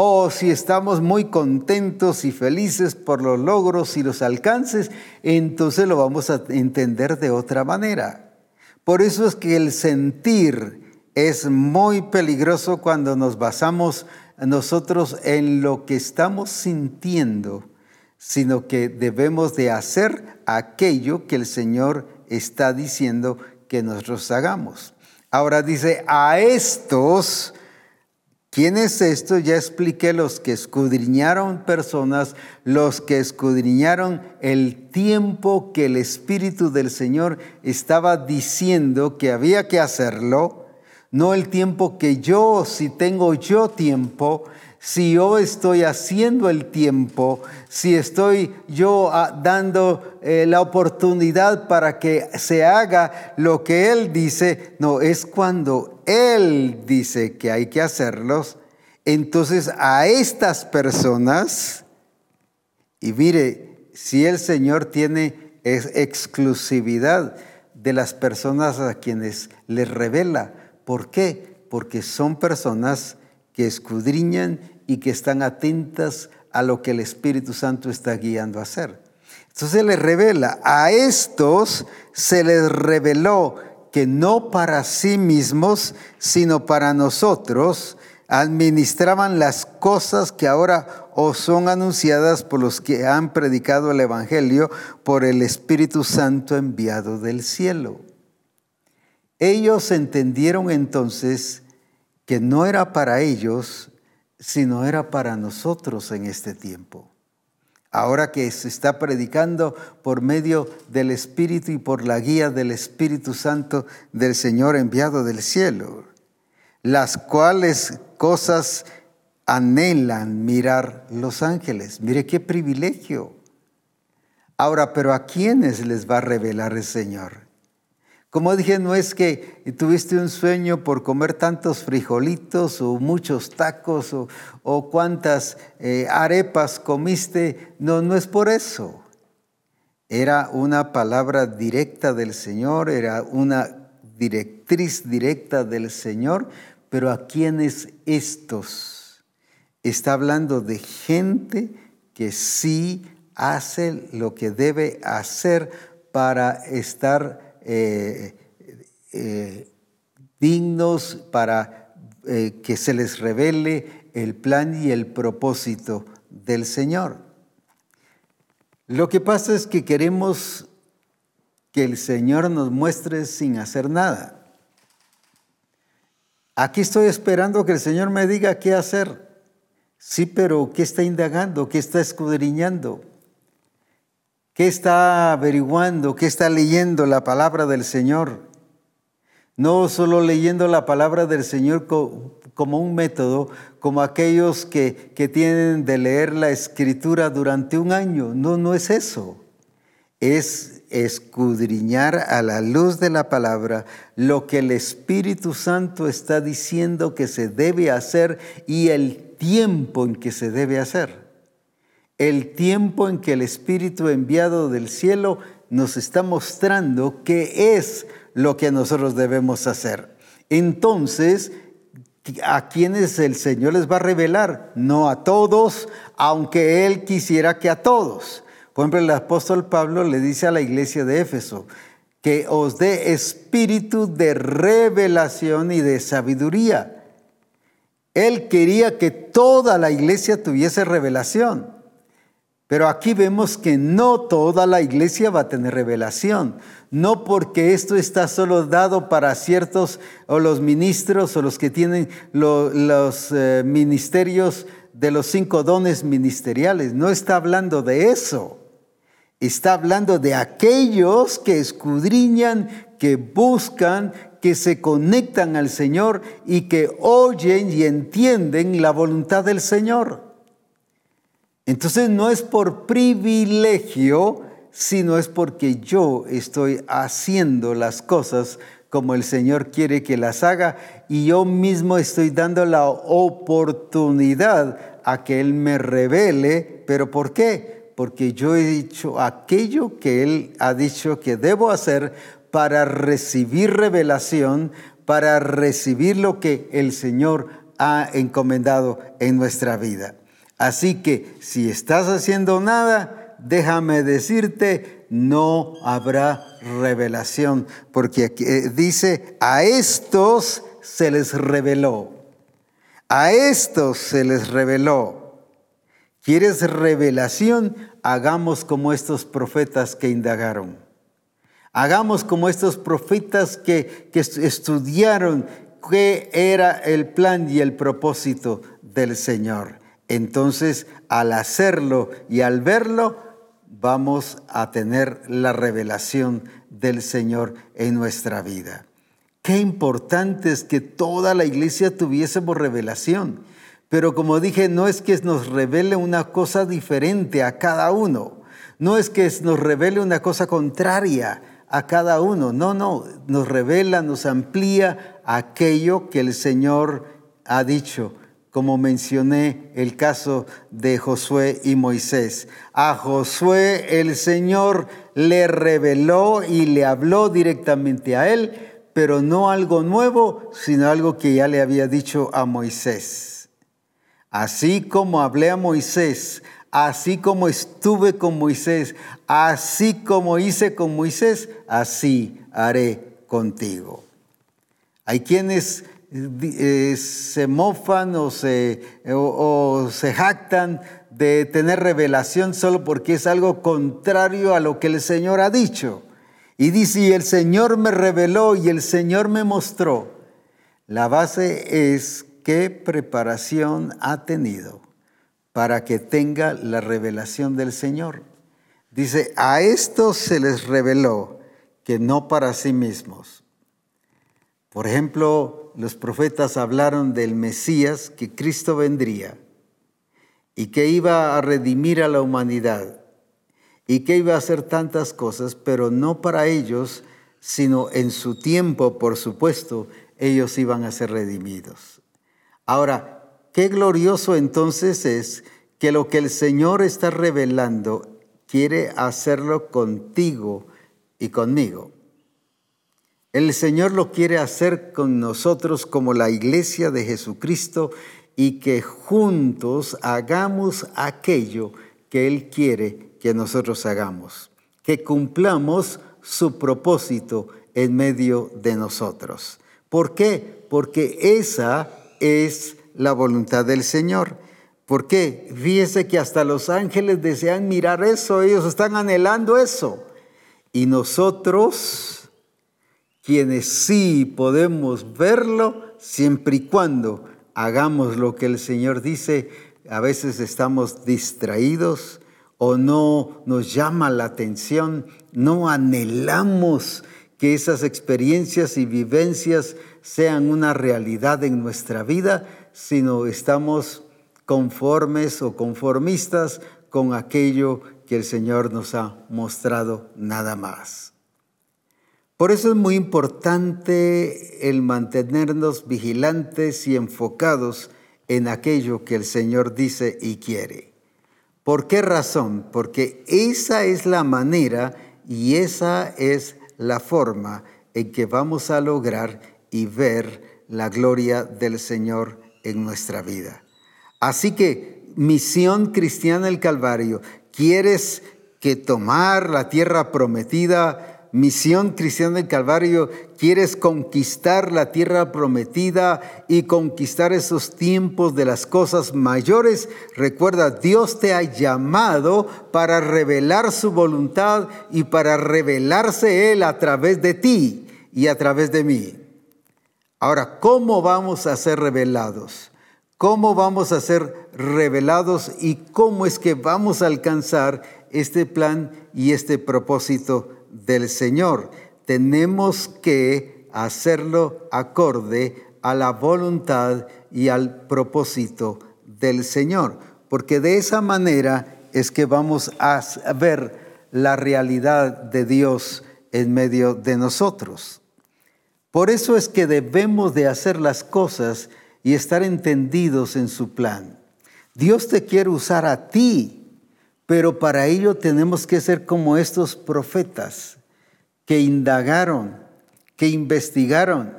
O si estamos muy contentos y felices por los logros y los alcances, entonces lo vamos a entender de otra manera. Por eso es que el sentir es muy peligroso cuando nos basamos nosotros en lo que estamos sintiendo, sino que debemos de hacer aquello que el Señor está diciendo que nosotros hagamos. Ahora dice, a estos ¿Quién es esto? Ya expliqué los que escudriñaron personas, los que escudriñaron el tiempo que el Espíritu del Señor estaba diciendo que había que hacerlo, no el tiempo que yo, si tengo yo tiempo, si yo estoy haciendo el tiempo, si estoy yo ah, dando eh, la oportunidad para que se haga lo que Él dice, no, es cuando Él dice que hay que hacerlos, entonces a estas personas, y mire, si el Señor tiene exclusividad de las personas a quienes les revela, ¿por qué? Porque son personas que escudriñan y que están atentas a lo que el Espíritu Santo está guiando a hacer. Entonces les revela, a estos se les reveló que no para sí mismos, sino para nosotros, administraban las cosas que ahora os son anunciadas por los que han predicado el Evangelio por el Espíritu Santo enviado del cielo. Ellos entendieron entonces que no era para ellos, sino era para nosotros en este tiempo. Ahora que se está predicando por medio del Espíritu y por la guía del Espíritu Santo del Señor enviado del cielo, las cuales cosas anhelan mirar los ángeles. Mire qué privilegio. Ahora, pero ¿a quiénes les va a revelar el Señor? Como dije, no es que tuviste un sueño por comer tantos frijolitos o muchos tacos o, cuántas eh, arepas comiste. No, no es por eso. Era una palabra directa del Señor, era una directriz directa del Señor, pero ¿a quiénes estos? Está hablando de gente que sí hace lo que debe hacer para estar eh, eh, dignos para eh, que se les revele el plan y el propósito del Señor. Lo que pasa es que queremos que el Señor nos muestre sin hacer nada. Aquí estoy esperando que el Señor me diga qué hacer. Sí, pero ¿qué está indagando? ¿Qué está escudriñando? ¿Qué está averiguando? ¿Qué está leyendo la palabra del Señor? No solo leyendo la palabra del Señor como un método, como aquellos que, que tienen de leer la escritura durante un año. No, no es eso. Es escudriñar a la luz de la palabra lo que el Espíritu Santo está diciendo que se debe hacer y el tiempo en que se debe hacer el tiempo en que el Espíritu enviado del cielo nos está mostrando qué es lo que nosotros debemos hacer. Entonces, ¿a quienes el Señor les va a revelar? No a todos, aunque Él quisiera que a todos. Por ejemplo, el apóstol Pablo le dice a la iglesia de Éfeso, que os dé espíritu de revelación y de sabiduría. Él quería que toda la iglesia tuviese revelación. Pero aquí vemos que no toda la iglesia va a tener revelación. No porque esto está solo dado para ciertos o los ministros o los que tienen los eh, ministerios de los cinco dones ministeriales. No está hablando de eso. Está hablando de aquellos que escudriñan, que buscan, que se conectan al Señor y que oyen y entienden la voluntad del Señor. Entonces no es por privilegio, sino es porque yo estoy haciendo las cosas como el Señor quiere que las haga y yo mismo estoy dando la oportunidad a que Él me revele. ¿Pero por qué? Porque yo he dicho aquello que Él ha dicho que debo hacer para recibir revelación, para recibir lo que el Señor ha encomendado en nuestra vida. Así que si estás haciendo nada, déjame decirte, no habrá revelación, porque eh, dice, a estos se les reveló, a estos se les reveló. ¿Quieres revelación? Hagamos como estos profetas que indagaron. Hagamos como estos profetas que, que estudiaron qué era el plan y el propósito del Señor. Entonces, al hacerlo y al verlo, vamos a tener la revelación del Señor en nuestra vida. Qué importante es que toda la iglesia tuviésemos revelación. Pero como dije, no es que nos revele una cosa diferente a cada uno. No es que nos revele una cosa contraria a cada uno. No, no, nos revela, nos amplía aquello que el Señor ha dicho como mencioné el caso de Josué y Moisés. A Josué el Señor le reveló y le habló directamente a él, pero no algo nuevo, sino algo que ya le había dicho a Moisés. Así como hablé a Moisés, así como estuve con Moisés, así como hice con Moisés, así haré contigo. Hay quienes eh, se mofan o se, o, se jactan de tener revelación solo porque es algo contrario a lo que el Señor ha dicho. Y dice, y el Señor me reveló y el Señor me mostró. La base es qué preparación ha tenido para que tenga la revelación del Señor. Dice, a estos se les reveló que no para sí mismos. Por ejemplo, los profetas hablaron del Mesías, que Cristo vendría y que iba a redimir a la humanidad y que iba a hacer tantas cosas, pero no para ellos, sino en su tiempo, por supuesto, ellos iban a ser redimidos. Ahora, qué glorioso entonces es que lo que el Señor está revelando quiere hacerlo contigo y conmigo. El Señor lo quiere hacer con nosotros como la iglesia de Jesucristo y que juntos hagamos aquello que Él quiere que nosotros hagamos, que cumplamos su propósito en medio de nosotros. ¿Por qué? Porque esa es la voluntad del Señor. ¿Por qué? Fíjese que hasta los ángeles desean mirar eso, ellos están anhelando eso. Y nosotros quienes sí podemos verlo siempre y cuando hagamos lo que el Señor dice. A veces estamos distraídos o no nos llama la atención, no anhelamos que esas experiencias y vivencias sean una realidad en nuestra vida, sino estamos conformes o conformistas con aquello que el Señor nos ha mostrado nada más. Por eso es muy importante el mantenernos vigilantes y enfocados en aquello que el Señor dice y quiere. ¿Por qué razón? Porque esa es la manera y esa es la forma en que vamos a lograr y ver la gloria del Señor en nuestra vida. Así que, misión cristiana del Calvario, ¿quieres que tomar la tierra prometida Misión Cristiana del Calvario, quieres conquistar la tierra prometida y conquistar esos tiempos de las cosas mayores, recuerda, Dios te ha llamado para revelar su voluntad y para revelarse Él a través de ti y a través de mí. Ahora, ¿cómo vamos a ser revelados? ¿Cómo vamos a ser revelados y cómo es que vamos a alcanzar este plan y este propósito del Señor. Tenemos que hacerlo acorde a la voluntad y al propósito del Señor, porque de esa manera es que vamos a ver la realidad de Dios en medio de nosotros. Por eso es que debemos de hacer las cosas y estar entendidos en su plan. Dios te quiere usar a ti pero para ello tenemos que ser como estos profetas que indagaron, que investigaron.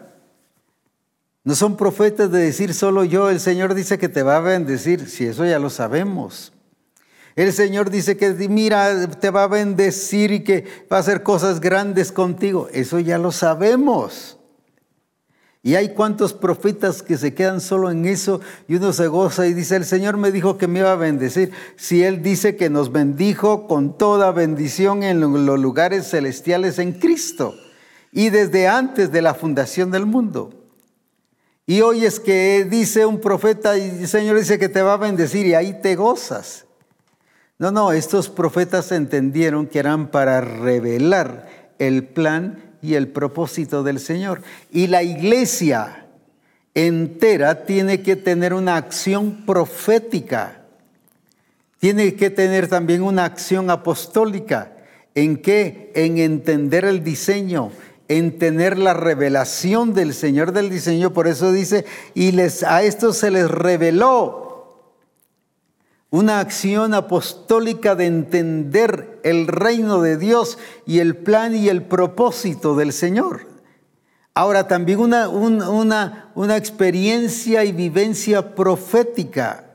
No son profetas de decir solo yo, el Señor dice que te va a bendecir, si eso ya lo sabemos. El Señor dice que mira, te va a bendecir y que va a hacer cosas grandes contigo, eso ya lo sabemos. Y hay cuantos profetas que se quedan solo en eso y uno se goza y dice, el Señor me dijo que me iba a bendecir. Si Él dice que nos bendijo con toda bendición en los lugares celestiales en Cristo y desde antes de la fundación del mundo. Y hoy es que dice un profeta y el Señor dice que te va a bendecir y ahí te gozas. No, no, estos profetas entendieron que eran para revelar el plan y el propósito del Señor. Y la iglesia entera tiene que tener una acción profética, tiene que tener también una acción apostólica. ¿En qué? En entender el diseño, en tener la revelación del Señor del diseño. Por eso dice, y les, a esto se les reveló una acción apostólica de entender el reino de Dios y el plan y el propósito del Señor. Ahora también una, una, una experiencia y vivencia profética.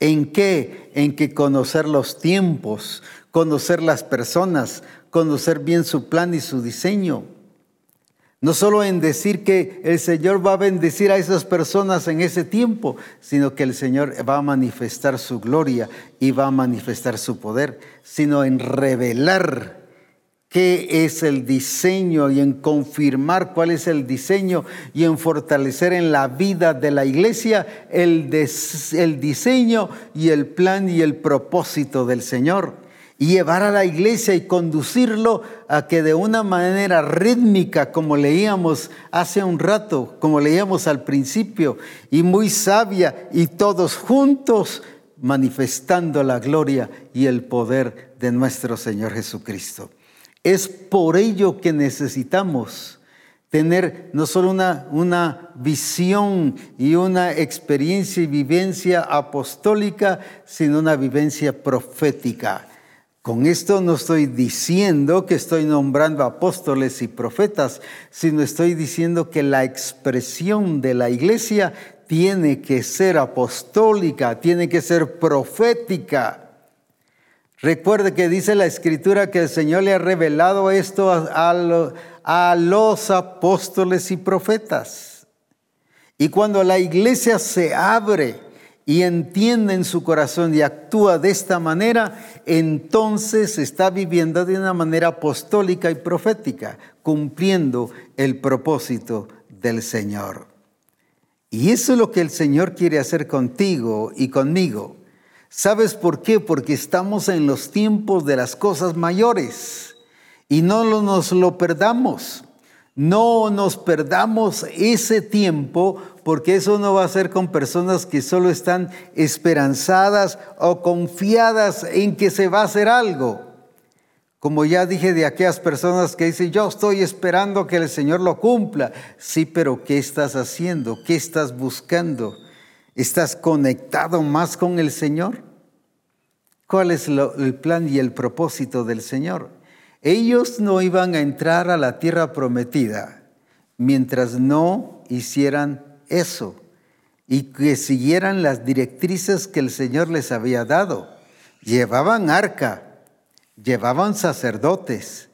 ¿En qué? En que conocer los tiempos, conocer las personas, conocer bien su plan y su diseño. No solo en decir que el Señor va a bendecir a esas personas en ese tiempo, sino que el Señor va a manifestar su gloria y va a manifestar su poder, sino en revelar qué es el diseño y en confirmar cuál es el diseño y en fortalecer en la vida de la iglesia el, el diseño y el plan y el propósito del Señor y llevar a la iglesia y conducirlo a que de una manera rítmica, como leíamos hace un rato, como leíamos al principio, y muy sabia, y todos juntos manifestando la gloria y el poder de nuestro Señor Jesucristo. Es por ello que necesitamos tener no solo una, una visión y una experiencia y vivencia apostólica, sino una vivencia profética con esto no estoy diciendo que estoy nombrando apóstoles y profetas, sino estoy diciendo que la expresión de la iglesia tiene que ser apostólica, tiene que ser profética. Recuerde que dice la escritura que el Señor le ha revelado esto a, los apóstoles y profetas. Y cuando la iglesia se abre, y entiende en su corazón y actúa de esta manera, entonces está viviendo de una manera apostólica y profética, cumpliendo el propósito del Señor. Y eso es lo que el Señor quiere hacer contigo y conmigo. ¿Sabes por qué? Porque estamos en los tiempos de las cosas mayores y no nos lo perdamos. No nos perdamos ese tiempo porque eso no va a ser con personas que solo están esperanzadas o confiadas en que se va a hacer algo. Como ya dije de aquellas personas que dicen, yo estoy esperando que el Señor lo cumpla. Sí, pero ¿qué estás haciendo? ¿Qué estás buscando? ¿Estás conectado más con el Señor? ¿Cuál es el plan y el propósito del Señor? Ellos no iban a entrar a la tierra prometida mientras no hicieran eso y que siguieran las directrices que el Señor les había dado. Llevaban arca, llevaban sacerdotes,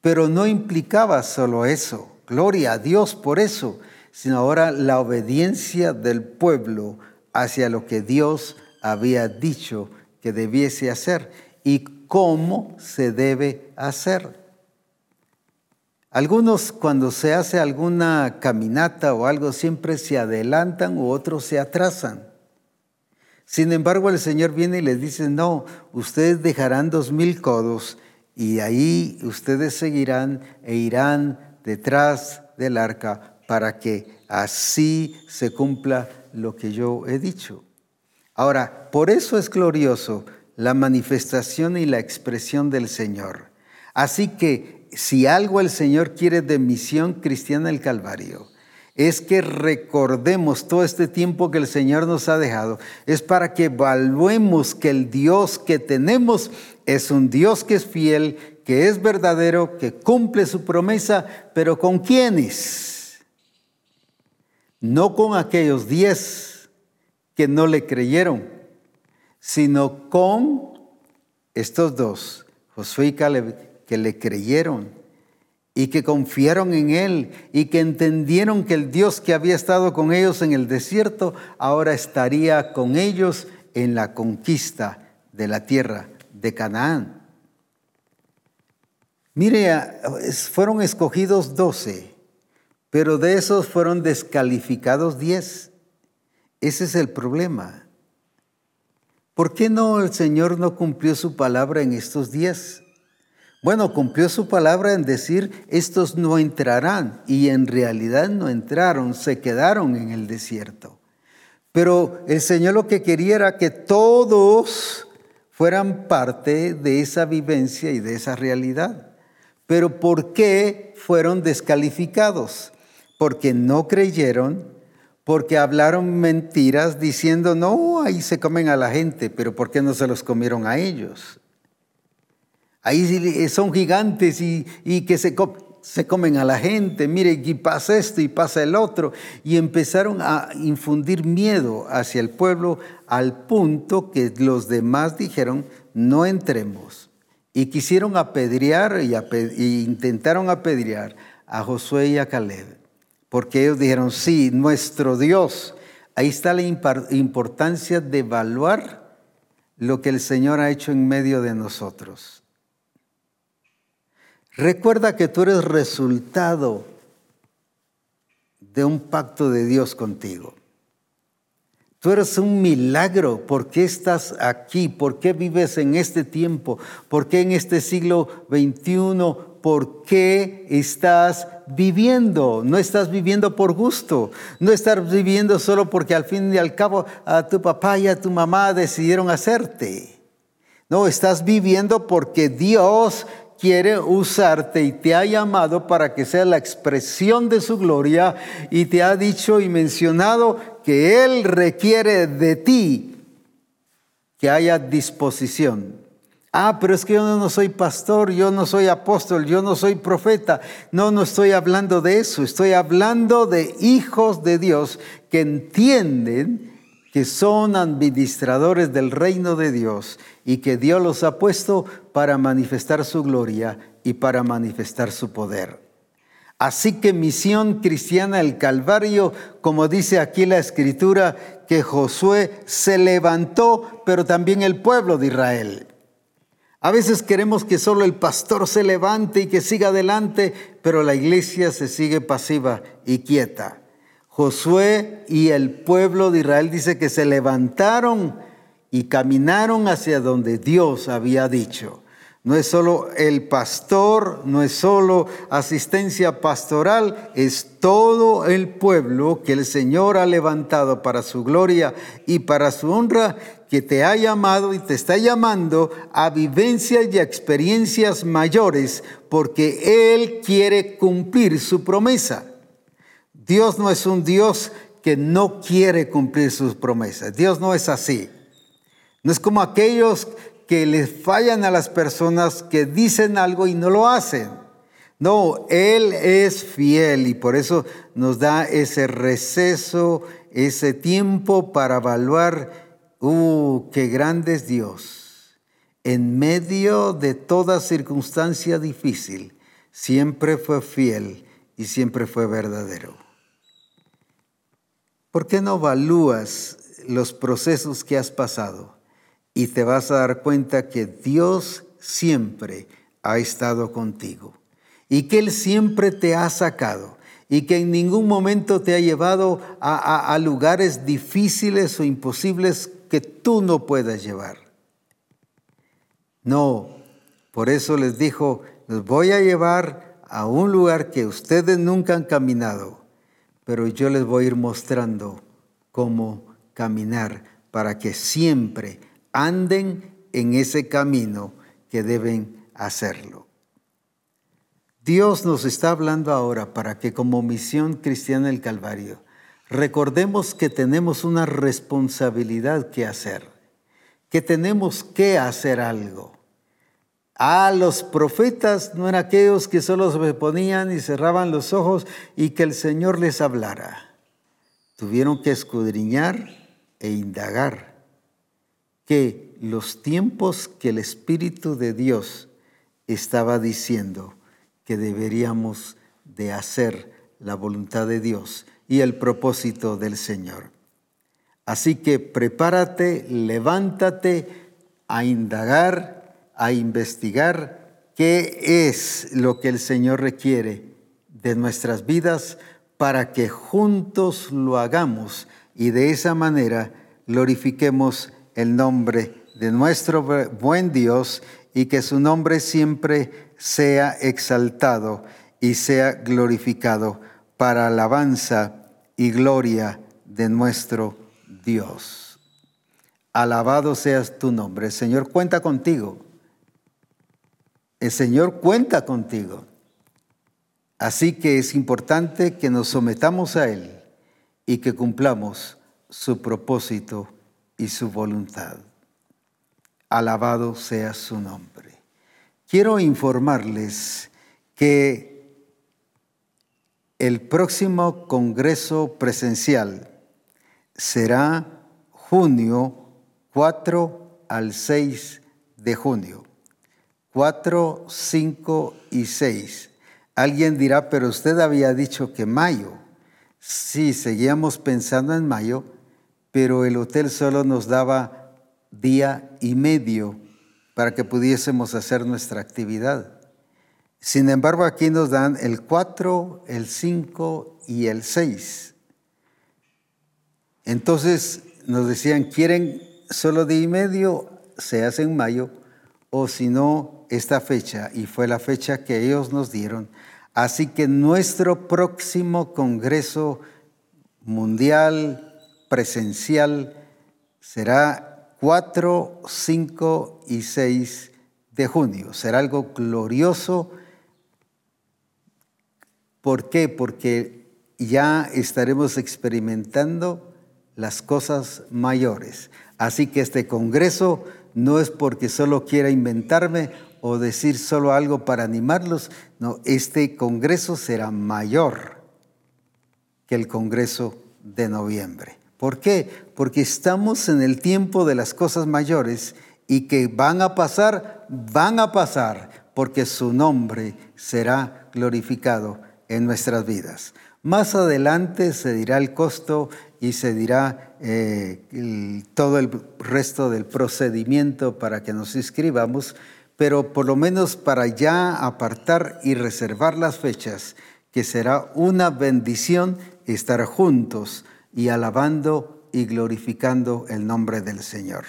Pero no implicaba solo eso, gloria a Dios por eso, sino ahora la obediencia del pueblo hacia lo que Dios había dicho que debiese hacer y cómo se debe hacer. Algunos cuando se hace alguna caminata o algo siempre se adelantan u otros se atrasan. Sin embargo, el Señor viene y les dice, no, ustedes dejarán dos mil codos y ahí ustedes seguirán e irán detrás del arca para que así se cumpla lo que yo he dicho. Ahora, por eso es glorioso la manifestación y la expresión del Señor. Así que si algo el Señor quiere de misión cristiana del Calvario, es que recordemos todo este tiempo que el Señor nos ha dejado. Es para que evaluemos que el Dios que tenemos es un Dios que es fiel, que es verdadero, que cumple su promesa, pero ¿con quiénes? No con aquellos diez que no le creyeron, sino con estos dos, Josué y Caleb, que le creyeron y que confiaron en Él y que entendieron que el Dios que había estado con ellos en el desierto ahora estaría con ellos en la conquista de la tierra de Canaán. Mire, fueron escogidos doce, pero de esos fueron descalificados diez. Ese es el problema. ¿Por qué no el Señor no cumplió su palabra en estos diez? Bueno, cumplió su palabra en decir, estos no entrarán. Y en realidad no entraron, se quedaron en el desierto. Pero el Señor lo que quería era que todos fueran parte de esa vivencia y de esa realidad. Pero ¿por qué fueron descalificados? Porque no creyeron, porque hablaron mentiras diciendo, no, ahí se comen a la gente, pero ¿por qué no se los comieron a ellos? Ahí son gigantes y, que se, se comen a la gente. Mire, y pasa esto y pasa el otro. Y empezaron a infundir miedo hacia el pueblo al punto que los demás dijeron, no entremos. Y quisieron apedrear y, y intentaron apedrear a Josué y a Caleb. Porque ellos dijeron, sí, nuestro Dios. Ahí está la importancia de evaluar lo que el Señor ha hecho en medio de nosotros. Recuerda que tú eres resultado de un pacto de Dios contigo. Tú eres un milagro. ¿Por qué estás aquí? ¿Por qué vives en este tiempo? ¿Por qué en este siglo XXI? ¿Por qué estás viviendo? No estás viviendo por gusto. No estás viviendo solo porque al fin y al cabo a tu papá y a tu mamá decidieron hacerte. No, estás viviendo porque Dios quiere usarte y te ha llamado para que sea la expresión de su gloria y te ha dicho y mencionado que Él requiere de ti que haya disposición. Ah, pero es que yo no soy pastor, yo no soy apóstol, yo no soy profeta. No, no estoy hablando de eso, estoy hablando de hijos de Dios que entienden que son administradores del reino de Dios y que Dios los ha puesto para manifestar su gloria y para manifestar su poder. Así que misión cristiana el Calvario, como dice aquí la escritura, que Josué se levantó, pero también el pueblo de Israel. A veces queremos que solo el pastor se levante y que siga adelante, pero la iglesia se sigue pasiva y quieta. Josué y el pueblo de Israel dice que se levantaron y caminaron hacia donde Dios había dicho. No es solo el pastor, no es solo asistencia pastoral, es todo el pueblo que el Señor ha levantado para su gloria y para su honra, que te ha llamado y te está llamando a vivencias y a experiencias mayores, porque Él quiere cumplir su promesa. Dios no es un Dios que no quiere cumplir sus promesas. Dios no es así. No es como aquellos que les fallan a las personas que dicen algo y no lo hacen. No, Él es fiel y por eso nos da ese receso, ese tiempo para evaluar, ¡uh, qué grande es Dios! En medio de toda circunstancia difícil, siempre fue fiel y siempre fue verdadero. ¿Por qué no evalúas los procesos que has pasado y te vas a dar cuenta que Dios siempre ha estado contigo y que Él siempre te ha sacado y que en ningún momento te ha llevado a, lugares difíciles o imposibles que tú no puedas llevar. No, por eso les dijo, los voy a llevar a un lugar que ustedes nunca han caminado, pero yo les voy a ir mostrando cómo caminar para que siempre anden en ese camino que deben hacerlo. Dios nos está hablando ahora para que como misión cristiana del Calvario recordemos que tenemos una responsabilidad que hacer, que tenemos que hacer algo. Ah, los profetas no eran aquellos que solo se ponían y cerraban los ojos y que el Señor les hablara. Tuvieron que escudriñar e indagar que los tiempos que el Espíritu de Dios estaba diciendo que deberíamos de hacer la voluntad de Dios y el propósito del Señor. Así que prepárate, levántate a indagar a investigar qué es lo que el Señor requiere de nuestras vidas para que juntos lo hagamos y de esa manera glorifiquemos el nombre de nuestro buen Dios y que su nombre siempre sea exaltado y sea glorificado para alabanza y gloria de nuestro Dios. Alabado seas tu nombre. Señor cuenta contigo el Señor cuenta contigo. Así que es importante que nos sometamos a Él y que cumplamos su propósito y su voluntad. Alabado sea su nombre. Quiero informarles que el próximo Congreso presencial será junio 4 al 6 de junio. 4, 5 y 6. Alguien dirá, pero usted había dicho que mayo. Sí, seguíamos pensando en mayo, pero el hotel solo nos daba día y medio para que pudiésemos hacer nuestra actividad. Sin embargo, aquí nos dan el 4, el 5 y el 6. Entonces nos decían, ¿quieren solo día y medio? Se hace en mayo, o si no, esta fecha y fue la fecha que ellos nos dieron. Así que nuestro próximo Congreso Mundial presencial será 4, 5 y 6 de junio. Será algo glorioso. ¿Por qué? Porque ya estaremos experimentando las cosas mayores. Así que este Congreso no es porque solo quiera inventarme o decir solo algo para animarlos. No, este Congreso será mayor que el Congreso de noviembre. ¿Por qué? Porque estamos en el tiempo de las cosas mayores y que van a pasar, van a pasar, porque su nombre será glorificado en nuestras vidas. Más adelante se dirá el costo y se dirá eh, todo el resto del procedimiento para que nos inscribamos, pero por lo menos para ya apartar y reservar las fechas, que será una bendición estar juntos y alabando y glorificando el nombre del Señor.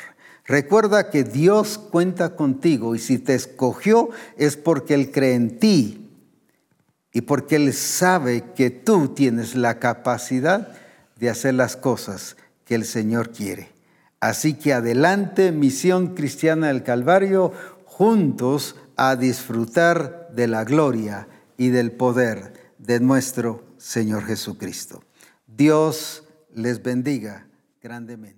Recuerda que Dios cuenta contigo y si te escogió es porque Él cree en ti y porque Él sabe que tú tienes la capacidad de hacer las cosas que el Señor quiere. Así que adelante, misión cristiana del Calvario, juntos a disfrutar de la gloria y del poder de nuestro Señor Jesucristo. Dios les bendiga grandemente.